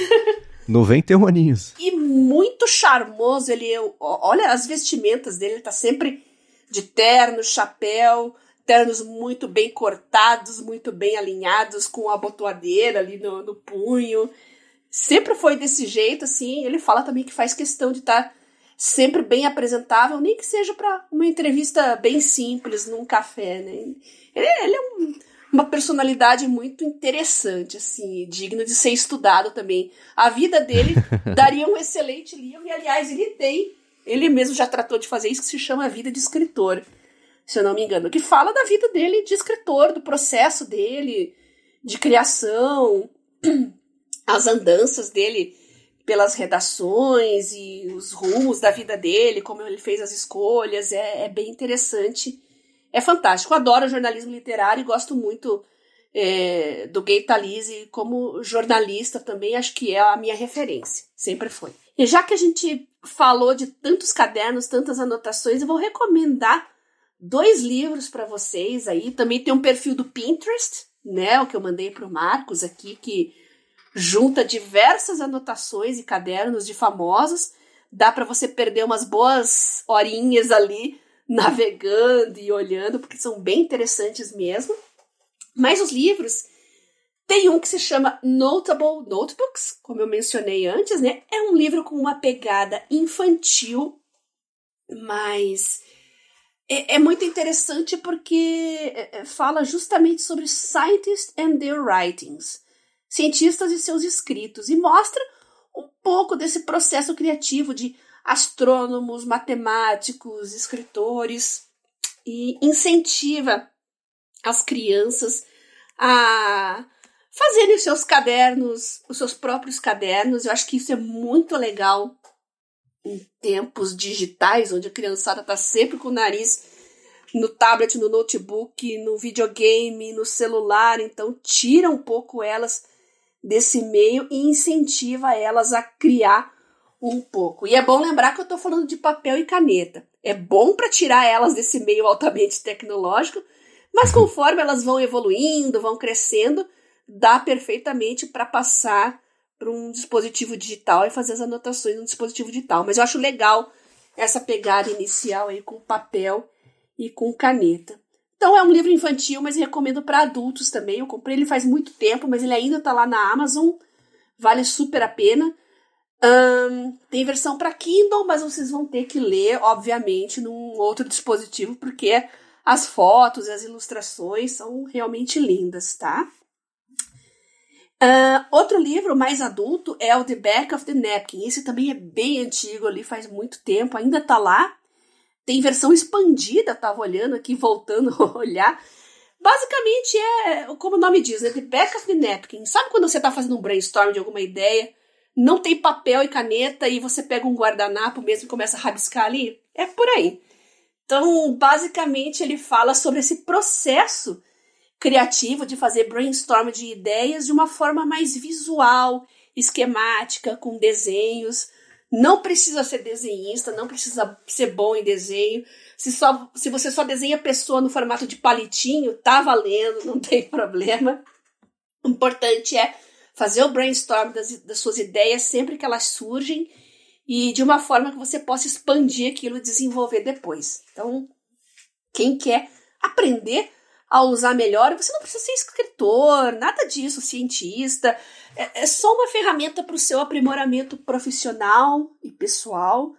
S1: 91 aninhos.
S2: E muito charmoso. Ele, olha as vestimentas dele, ele tá sempre de terno, chapéu, ternos muito bem cortados, muito bem alinhados, com a botoadeira ali no, no punho. Sempre foi desse jeito, assim. Ele fala também que faz questão de estar sempre bem apresentável, nem que seja para uma entrevista bem simples num café, né? Ele, ele é um- uma personalidade muito interessante, assim, digno de ser estudado também. A vida dele daria um excelente livro, e aliás, ele tem, ele mesmo já tratou de fazer isso, que se chama Vida de Escritor, se eu não me engano, que fala da vida dele de escritor, do processo dele, de criação, as andanças dele pelas redações e os rumos da vida dele, como ele fez as escolhas, é, é bem interessante. É fantástico. Adoro jornalismo literário e gosto muito é, do Gay Talese como jornalista também, acho que é a minha referência. Sempre foi. E já que a gente falou de tantos cadernos, tantas anotações, eu vou recomendar dois livros para vocês aí. Também tem um perfil do Pinterest, né? O que eu mandei para o Marcos aqui, que junta diversas anotações e cadernos de famosos. Dá para você perder umas boas horinhas ali navegando e olhando, porque são bem interessantes mesmo. Mas os livros tem um que se chama Notable Notebooks, como eu mencionei antes, né? É um livro com uma pegada infantil, mas é, é muito interessante porque é, é, fala justamente sobre scientists and their writings, cientistas e seus escritos, e mostra um pouco desse processo criativo de astrônomos, matemáticos, escritores, e incentiva as crianças a fazerem os seus cadernos, os seus próprios cadernos. Eu acho que isso é muito legal em tempos digitais, onde a criançada está sempre com o nariz no tablet, no notebook, no videogame, no celular. Então, tira um pouco elas desse meio e incentiva elas a criar um pouco. E é bom lembrar que eu estou falando de papel e caneta. É bom para tirar elas desse meio altamente tecnológico, mas conforme elas vão evoluindo, vão crescendo, dá perfeitamente para passar para um dispositivo digital e fazer as anotações no dispositivo digital. Mas eu acho legal essa pegada inicial aí com papel e com caneta. Então é um livro infantil, mas recomendo para adultos também. Eu comprei ele faz muito tempo, mas ele ainda está lá na Amazon. Vale super a pena. Um, tem versão para Kindle, mas vocês vão ter que ler, obviamente, num outro dispositivo, porque as fotos e as ilustrações são realmente lindas, tá? Uh, outro livro mais adulto é o The Back of the Napkin. Esse também é bem antigo ali, faz muito tempo, ainda tá lá. Tem versão expandida, tava olhando aqui, voltando a olhar. Basicamente é, como o nome diz, né? The Back of the Napkin. Sabe quando você tá fazendo um brainstorm de alguma ideia, não tem papel e caneta e você pega um guardanapo mesmo e começa a rabiscar ali? É por aí. Então, basicamente, ele fala sobre esse processo criativo de fazer brainstorm de ideias de uma forma mais visual, esquemática, com desenhos. Não precisa ser desenhista, não precisa ser bom em desenho. Se, só, se você só desenha pessoa no formato de palitinho, tá valendo, não tem problema. O importante é fazer o brainstorm das, das suas ideias sempre que elas surgem e de uma forma que você possa expandir aquilo e desenvolver depois. Então, quem quer aprender a usar melhor, você não precisa ser escritor, nada disso, cientista. É, é só uma ferramenta para o seu aprimoramento profissional e pessoal.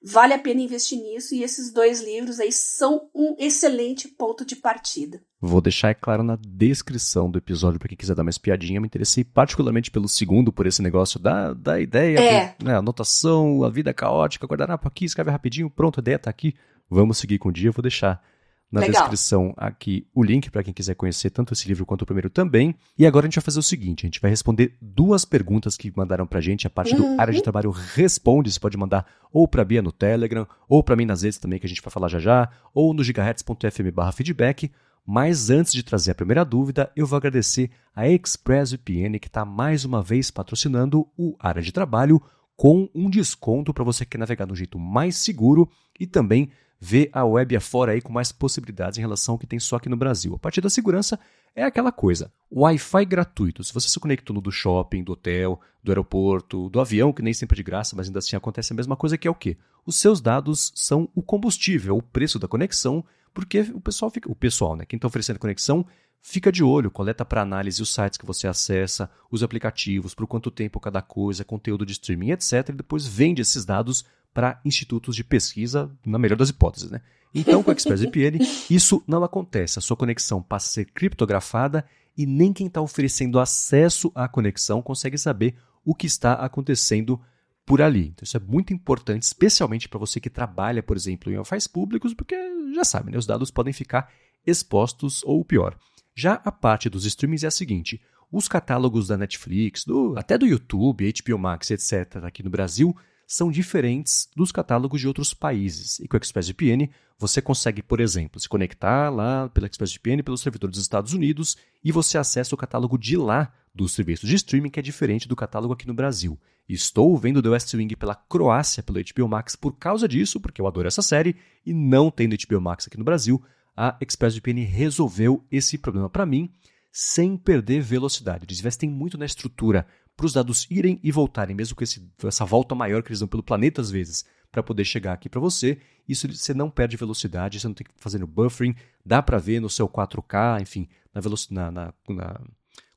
S2: Vale a pena investir nisso e esses dois livros aí são um excelente ponto de partida.
S1: Vou deixar é claro na descrição do episódio para quem quiser dar uma espiadinha. Eu me interessei particularmente pelo segundo, por esse negócio da, da ideia,
S2: É.
S1: né, anotação, a vida caótica, guardanapo aqui, escreve rapidinho, pronto, a ideia tá aqui. Vamos seguir com o dia, eu vou deixar na
S2: Legal.
S1: descrição aqui o link para quem quiser conhecer tanto esse livro quanto o primeiro também. E agora a gente vai fazer o seguinte: a gente vai responder duas perguntas que mandaram pra gente. A parte
S2: Uhum.
S1: do área de trabalho responde. Você pode mandar ou pra Bia no Telegram, ou pra mim nas redes também, que a gente vai falar já já, ou no gigahertz.fm barra feedback. Mas antes de trazer a primeira dúvida, eu vou agradecer a ExpressVPN que está mais uma vez patrocinando o área de trabalho com um desconto para você que quer navegar de um jeito mais seguro e também ver a web afora aí com mais possibilidades em relação ao que tem só aqui no Brasil. A partir da segurança é aquela coisa. Wi-Fi gratuito. Se você se conectou no do shopping, do hotel, do aeroporto, do avião, que nem sempre é de graça, mas ainda assim acontece a mesma coisa, que é o quê? Os seus dados são o combustível, o preço da conexão, porque o pessoal fica. O pessoal, né? Quem está oferecendo conexão fica de olho, coleta para análise os sites que você acessa, os aplicativos, por quanto tempo cada coisa, conteúdo de streaming, etc. E depois vende esses dados para institutos de pesquisa, na melhor das hipóteses, né? Então, com o ExpressVPN, isso não acontece. A sua conexão passa a ser criptografada e nem quem está oferecendo acesso à conexão consegue saber o que está acontecendo por ali. Então, isso é muito importante, especialmente para você que trabalha, por exemplo, em wi públicos, porque já sabe, né, os dados podem ficar expostos ou pior. Já a parte dos streamings é a seguinte: os catálogos da Netflix, do, até do YouTube, HBO Max, etc., aqui no Brasil, são diferentes dos catálogos de outros países. E com o ExpressVPN, você consegue, por exemplo, se conectar lá pela ExpressVPN pelo servidor dos Estados Unidos e você acessa o catálogo de lá dos serviços de streaming, que é diferente do catálogo aqui no Brasil. Estou vendo The West Wing pela Croácia, pelo HBO Max, por causa disso, porque eu adoro essa série, e não tendo HBO Max aqui no Brasil, a ExpressVPN resolveu esse problema para mim sem perder velocidade. Eles investem muito na estrutura para os dados irem e voltarem, mesmo com esse, essa volta maior que eles dão pelo planeta às vezes, para poder chegar aqui para você. Isso você não perde velocidade, você não tem que fazer no buffering, dá para ver no seu 4K, enfim, na, na, na, na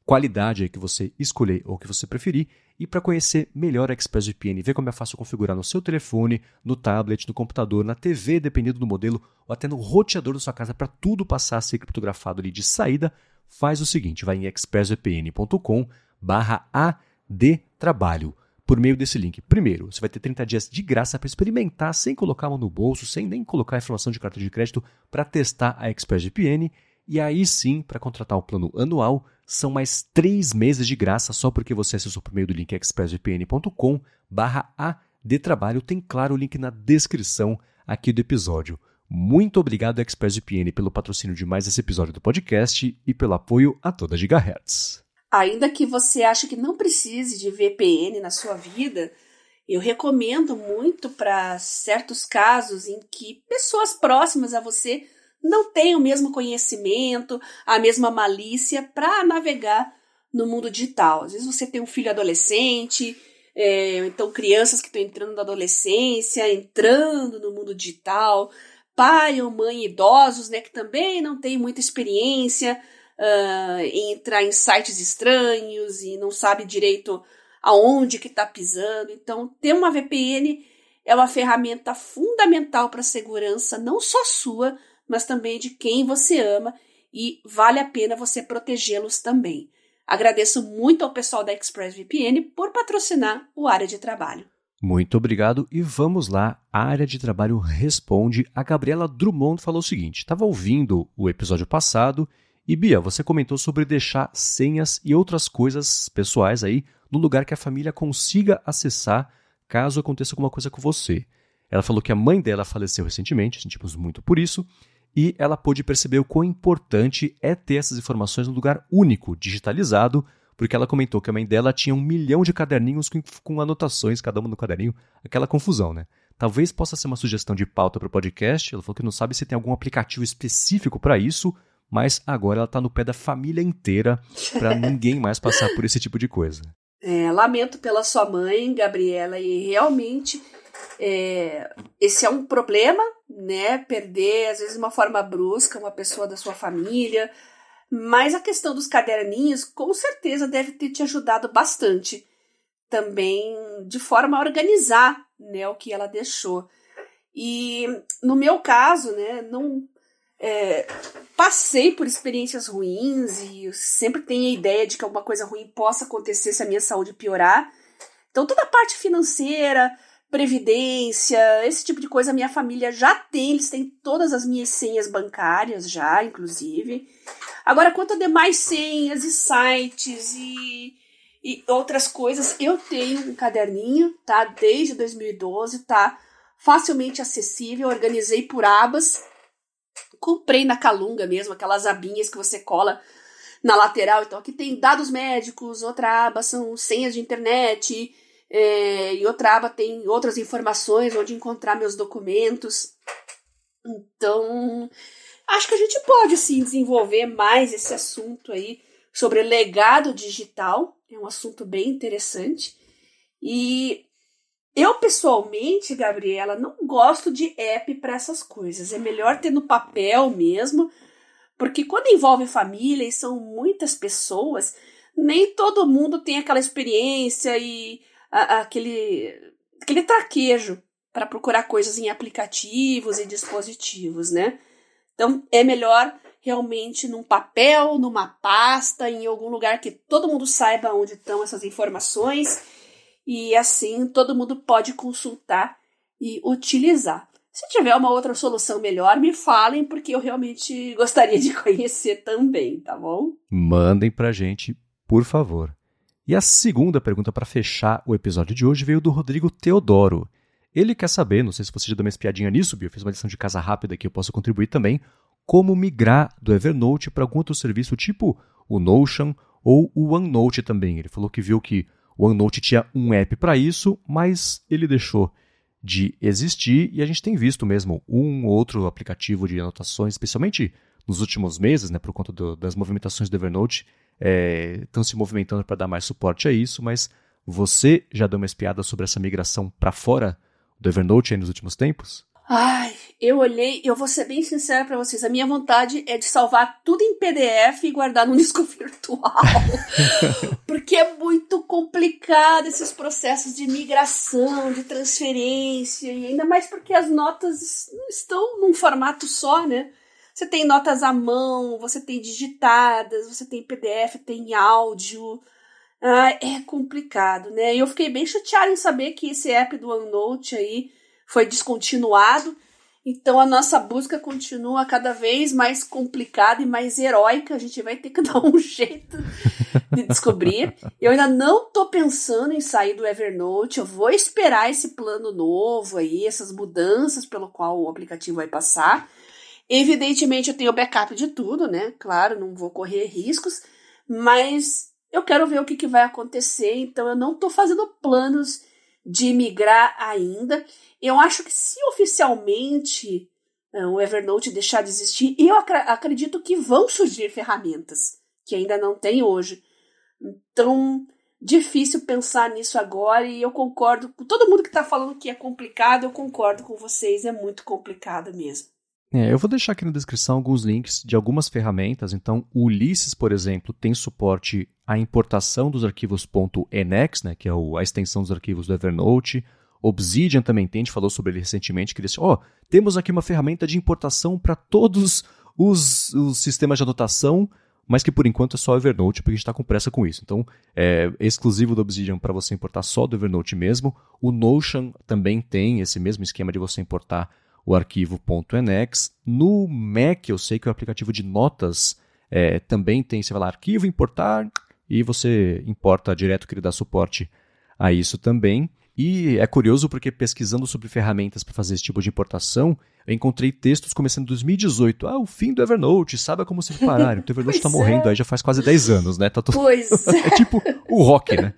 S1: qualidade que você escolher ou que você preferir. E para conhecer melhor a ExpressVPN, ver como é fácil configurar no seu telefone, no tablet, no computador, na TV, dependendo do modelo, ou até no roteador da sua casa, para tudo passar a ser criptografado ali de saída, faz o seguinte, vai em expressvpn.com barra de trabalho por meio desse link. Primeiro, você vai ter 30 dias de graça para experimentar sem colocar a mão no bolso, sem nem colocar a informação de cartão de crédito para testar a ExpressVPN. E aí sim, para contratar o plano anual, são mais 3 meses de graça só porque você acessou por meio do link expressvpn.com barra trabalho. Tem claro o link na descrição aqui do episódio. Muito obrigado, ExpressVPN, pelo patrocínio de mais esse episódio do podcast e pelo apoio a toda Gigahertz.
S2: Ainda que você ache que não precise de VPN na sua vida, eu recomendo muito para certos casos em que pessoas próximas a você não têm o mesmo conhecimento, a mesma malícia para navegar no mundo digital. Às vezes você tem um filho adolescente, é, então crianças que estão entrando na adolescência, entrando no mundo digital, pai ou mãe idosos, né, que também não têm muita experiência uh, entrar em sites estranhos e não sabe direito aonde que está pisando. Então, ter uma VPN é uma ferramenta fundamental para a segurança, não só sua, mas também de quem você ama e vale a pena você protegê-los também. Agradeço muito ao pessoal da ExpressVPN por patrocinar o área de trabalho.
S1: Muito obrigado e vamos lá. A área de trabalho responde. A Gabriela Drummond falou o seguinte: estava ouvindo o episódio passado e Bia, você comentou sobre deixar senhas e outras coisas pessoais aí no lugar que a família consiga acessar caso aconteça alguma coisa com você. Ela falou que a mãe dela faleceu recentemente, sentimos muito por isso, e ela pôde perceber o quão importante é ter essas informações num lugar único, digitalizado, porque ela comentou que a mãe dela tinha um milhão de caderninhos com, com anotações, cada uma no caderninho, aquela confusão, né? Talvez possa ser uma sugestão de pauta para o podcast. Ela falou que não sabe se tem algum aplicativo específico para isso, mas agora ela está no pé da família inteira para ninguém mais passar por esse tipo de coisa.
S2: É, lamento pela sua mãe, Gabriela, e realmente é, esse é um problema, né? Perder, às vezes, de uma forma brusca, uma pessoa da sua família. Mas a questão dos caderninhos, com certeza, deve ter te ajudado bastante também de forma a organizar né, o que ela deixou. E no meu caso, né, não é, passei por experiências ruins e sempre tenho a ideia de que alguma coisa ruim possa acontecer se a minha saúde piorar. Então, toda a parte financeira, previdência, esse tipo de coisa, a minha família já tem, eles têm todas as minhas senhas bancárias já, inclusive. Agora, quanto a demais senhas e sites e, e outras coisas, eu tenho um caderninho, tá? Desde 2012, tá? Facilmente acessível, organizei por abas comprei na Calunga mesmo, aquelas abinhas que você cola na lateral. Então aqui tem dados médicos, outra aba são senhas de internet, é, e outra aba tem outras informações onde encontrar meus documentos. Então, acho que a gente pode sim desenvolver mais esse assunto aí sobre legado digital. É um assunto bem interessante. E eu, pessoalmente, Gabriela, não gosto de app para essas coisas. É melhor ter no papel mesmo, porque quando envolve família e são muitas pessoas, nem todo mundo tem aquela experiência e a, aquele, aquele traquejo para procurar coisas em aplicativos e dispositivos, né? Então é melhor realmente num papel, numa pasta, em algum lugar que todo mundo saiba onde estão essas informações e assim todo mundo pode consultar e utilizar. Se tiver uma outra solução melhor, me falem, porque eu realmente gostaria de conhecer também, tá bom?
S1: Mandem pra gente, por favor. E a segunda pergunta para fechar o episódio de hoje veio do Rodrigo Teodoro. Ele quer saber, não sei se você já deu uma espiadinha nisso, Bia, eu fiz uma lição de casa rápida que eu posso contribuir também, como migrar do Evernote para algum outro serviço tipo o Notion ou o OneNote também. Ele falou que viu que o OneNote tinha um app para isso, mas ele deixou de existir e a gente tem visto mesmo um ou outro aplicativo de anotações, especialmente nos últimos meses, né, por conta do, das movimentações do Evernote, estão é, se movimentando para dar mais suporte a isso, mas você já deu uma espiada sobre essa migração para fora do Evernote nos últimos tempos?
S2: Ai, eu olhei, eu vou ser bem sincera para vocês, a minha vontade é de salvar tudo em PDF e guardar num disco virtual. porque é muito complicado esses processos de migração, de transferência, e ainda mais porque as notas estão num formato só, né? Você tem notas à mão, você tem digitadas, você tem PDF, tem áudio. Ah, é complicado, né? E eu fiquei bem chateada em saber que esse app do OneNote aí foi descontinuado. Então a nossa busca continua cada vez mais complicada e mais heróica. A gente vai ter que dar um jeito de descobrir. Eu ainda não tô pensando em sair do Evernote. Eu vou esperar esse plano novo aí, essas mudanças pelo qual o aplicativo vai passar. Evidentemente, eu tenho backup de tudo, né? Claro, não vou correr riscos, mas eu quero ver o que, que vai acontecer, então eu não estou fazendo planos de migrar ainda. Eu acho que se oficialmente uh, o Evernote deixar de existir, eu ac acredito que vão surgir ferramentas que ainda não tem hoje. Então, difícil pensar nisso agora e eu concordo com todo mundo que está falando que é complicado, eu concordo com vocês, é muito complicado mesmo.
S1: É, eu vou deixar aqui na descrição alguns links de algumas ferramentas. Então, o Ulysses, por exemplo, tem suporte à importação dos arquivos .enex, né, que é a extensão dos arquivos do Evernote. Obsidian também tem, a gente falou sobre ele recentemente, que disse, ó, oh, temos aqui uma ferramenta de importação para todos os, os, sistemas de anotação, mas que por enquanto é só Evernote, porque a gente está com pressa com isso. Então, é exclusivo do Obsidian para você importar só do Evernote mesmo. O Notion também tem esse mesmo esquema de você importar o arquivo .enex. No Mac, eu sei que o aplicativo de notas é, também tem, você vai lá, arquivo, importar, e você importa direto que ele dá suporte a isso também. E é curioso porque pesquisando sobre ferramentas para fazer esse tipo de importação, eu encontrei textos começando em 2018. Ah, o fim do Evernote, sabe como se parar? O Evernote está morrendo é. aí já faz quase 10 anos, né? Tá
S2: tudo... Pois
S1: é. é tipo o rock, né?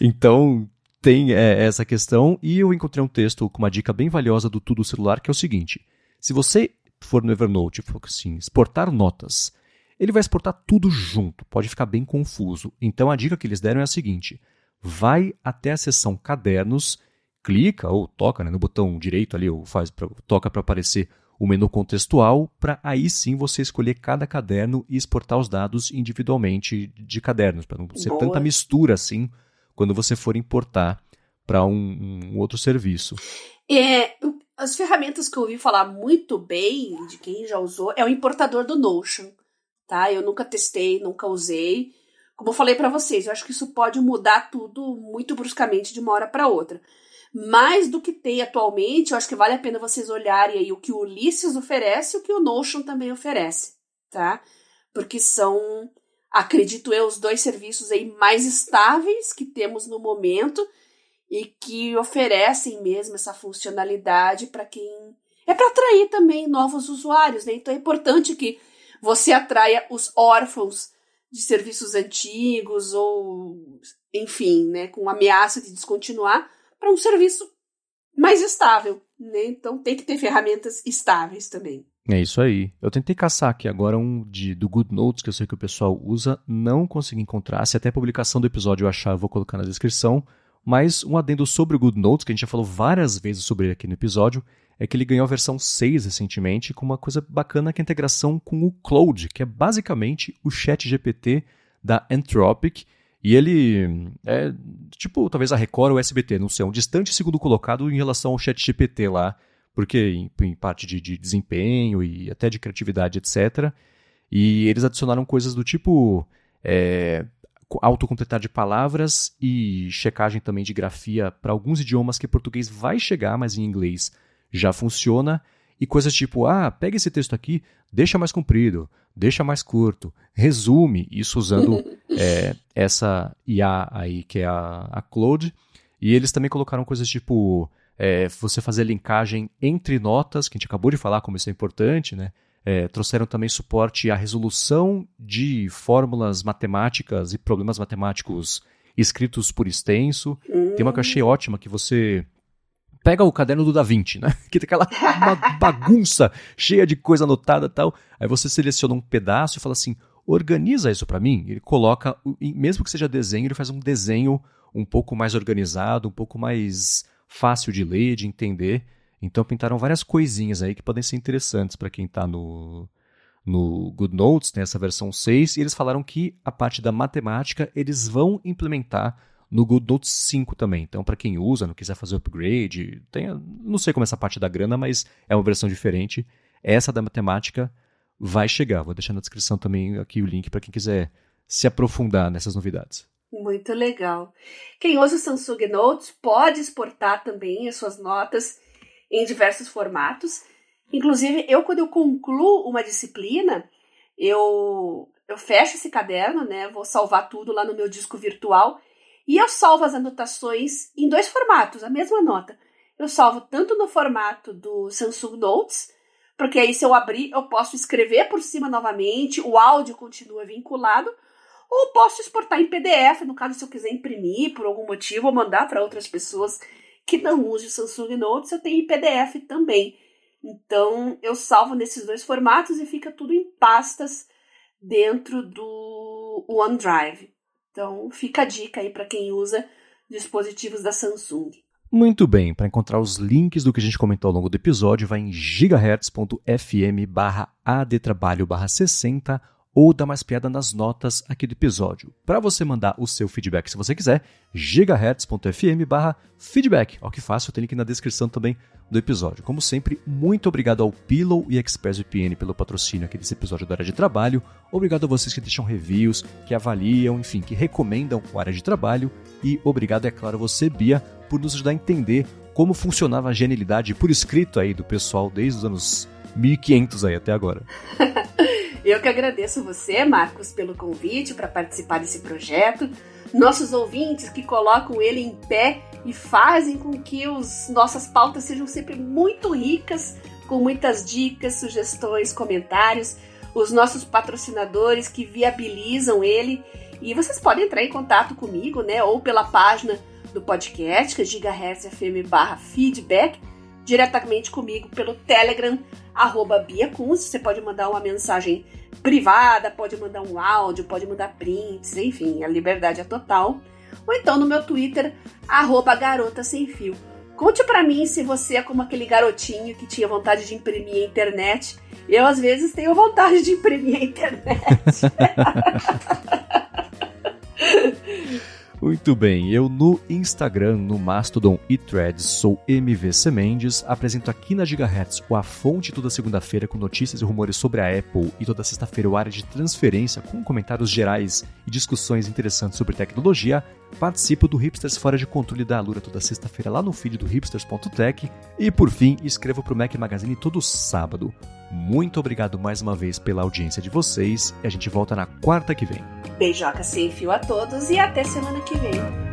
S1: Então, tem é, essa questão e eu encontrei um texto com uma dica bem valiosa do Tudo Celular, que é o seguinte: se você for no Evernote for assim, exportar notas, ele vai exportar tudo junto, pode ficar bem confuso. Então a dica que eles deram é a seguinte: vai até a seção cadernos, clica ou toca né, no botão direito ali, ou faz pra, toca para aparecer o menu contextual, para aí sim você escolher cada caderno e exportar os dados individualmente de cadernos, para não ser Boa. tanta mistura assim quando você for importar para um, um, outro serviço.
S2: É, as ferramentas que eu ouvi falar muito bem de quem já usou é o importador do Notion, tá? Eu nunca testei, nunca usei. Como eu falei para vocês, eu acho que isso pode mudar tudo muito bruscamente de uma hora para outra. Mais do que tem atualmente, eu acho que vale a pena vocês olharem aí o que o Ulysses oferece e o que o Notion também oferece, tá? Porque são acredito eu, os dois serviços aí mais estáveis que temos no momento e que oferecem mesmo essa funcionalidade para quem é para atrair também novos usuários, né? Então é importante que você atraia os órfãos de serviços antigos ou enfim, né, com ameaça de descontinuar para um serviço mais estável, né? Então tem que ter ferramentas estáveis também.
S1: É isso aí. Eu tentei caçar aqui agora um de, do Good Notes, que eu sei que o pessoal usa, não consegui encontrar. Se até a publicação do episódio eu achar, eu vou colocar na descrição. Mas um adendo sobre o Good Notes, que a gente já falou várias vezes sobre ele aqui no episódio, é que ele ganhou a versão 6 recentemente, com uma coisa bacana que é a integração com o Cloud, que é basicamente o chat GPT da Anthropic. E ele é tipo, talvez a Record ou o SBT, não sei, um distante segundo colocado em relação ao chat GPT lá, porque em, em parte de, de, desempenho e até de criatividade, etc. E eles adicionaram coisas do tipo é, autocompletar de palavras e checagem também de grafia para alguns idiomas que português vai chegar, mas em inglês já funciona. E coisas tipo, ah, pega esse texto aqui, deixa mais comprido, deixa mais curto, resume, isso usando é, essa IA aí, que é a, a Claude. E eles também colocaram coisas tipo é, você fazer linkagem entre notas, que a gente acabou de falar como isso é importante, né? É, trouxeram também suporte à resolução de fórmulas matemáticas e problemas matemáticos escritos por extenso. Tem uma que eu achei ótima, que você pega o caderno do Da Vinci, né? Que tem aquela bagunça cheia de coisa anotada e tal. Aí você seleciona um pedaço e fala assim: organiza isso para mim. Ele coloca, mesmo que seja desenho, ele faz um desenho um pouco mais organizado, um pouco mais fácil de ler, de entender. Então pintaram várias coisinhas aí que podem ser interessantes para quem está no, no Good Notes, tem essa versão 6, e eles falaram que a parte da matemática eles vão implementar no Good Notes 5 também. Então, para quem usa, não quiser fazer upgrade, tem, não sei como é essa parte da grana, mas é uma versão diferente. Essa da matemática vai chegar. Vou deixar na descrição também aqui o link para quem quiser se aprofundar nessas novidades.
S2: Muito legal. Quem usa o Samsung Notes pode exportar também as suas notas em diversos formatos. Inclusive, eu, quando eu concluo uma disciplina, eu, eu fecho esse caderno, né? Vou salvar tudo lá no meu disco virtual. E eu salvo as anotações em dois formatos, a mesma nota. Eu salvo tanto no formato do Samsung Notes, porque aí se eu abrir, eu posso escrever por cima novamente, o áudio continua vinculado, ou posso exportar em PDF, no caso se eu quiser imprimir por algum motivo ou mandar para outras pessoas que não use o Samsung Notes, eu tenho em PDF também. Então eu salvo nesses dois formatos e fica tudo em pastas dentro do OneDrive. Então fica a dica aí para quem usa dispositivos da Samsung.
S1: Muito bem, para encontrar os links do que a gente comentou ao longo do episódio, vai em gigahertz.fm barra adtrabalho barra 60 ou dar mais piada nas notas aqui do episódio. Para você mandar o seu feedback, se você quiser, gigahertz.fm barra feedback. Ó que fácil, tem link na descrição também do episódio. Como sempre, muito obrigado ao Pillow e ExpressVPN pelo patrocínio aqui desse episódio da Área de Trabalho. Obrigado a vocês que deixam reviews, que avaliam, enfim, que recomendam o Área de Trabalho. E obrigado, é claro, você, Bia, por nos ajudar a entender como funcionava a genialidade por escrito aí do pessoal desde os anos 1500 aí até agora.
S2: Eu que agradeço você, Marcos, pelo convite para participar desse projeto. Nossos ouvintes que colocam ele em pé e fazem com que os nossas pautas sejam sempre muito ricas, com muitas dicas, sugestões, comentários. Os nossos patrocinadores que viabilizam ele. E vocês podem entrar em contato comigo, né? Ou pela página do podcast, que é gigahertzfm feedback, diretamente comigo pelo Telegram, arroba Bia Kunz. Você pode mandar uma mensagem privada, pode mandar um áudio, pode mandar prints, enfim, a liberdade é total. Ou então no meu Twitter, arroba Garota Sem Fio. Conte para mim se você é como aquele garotinho que tinha vontade de imprimir a internet. Eu, às vezes, tenho vontade de imprimir a internet.
S1: Muito bem, eu no Instagram, no Mastodon e Threads sou MVC Mendes, apresento aqui na Gigahertz o A Fonte toda segunda-feira com notícias e rumores sobre a Apple e toda sexta-feira o área de transferência com comentários gerais e discussões interessantes sobre tecnologia. Participo do Hipsters Fora de Controle da Alura toda sexta-feira lá no feed do hipsters.tech e por fim escrevo para o Mac Magazine todo sábado. Muito obrigado mais uma vez pela audiência de vocês e a gente volta na quarta que vem.
S2: Beijoca sem fio a todos e até semana que vem.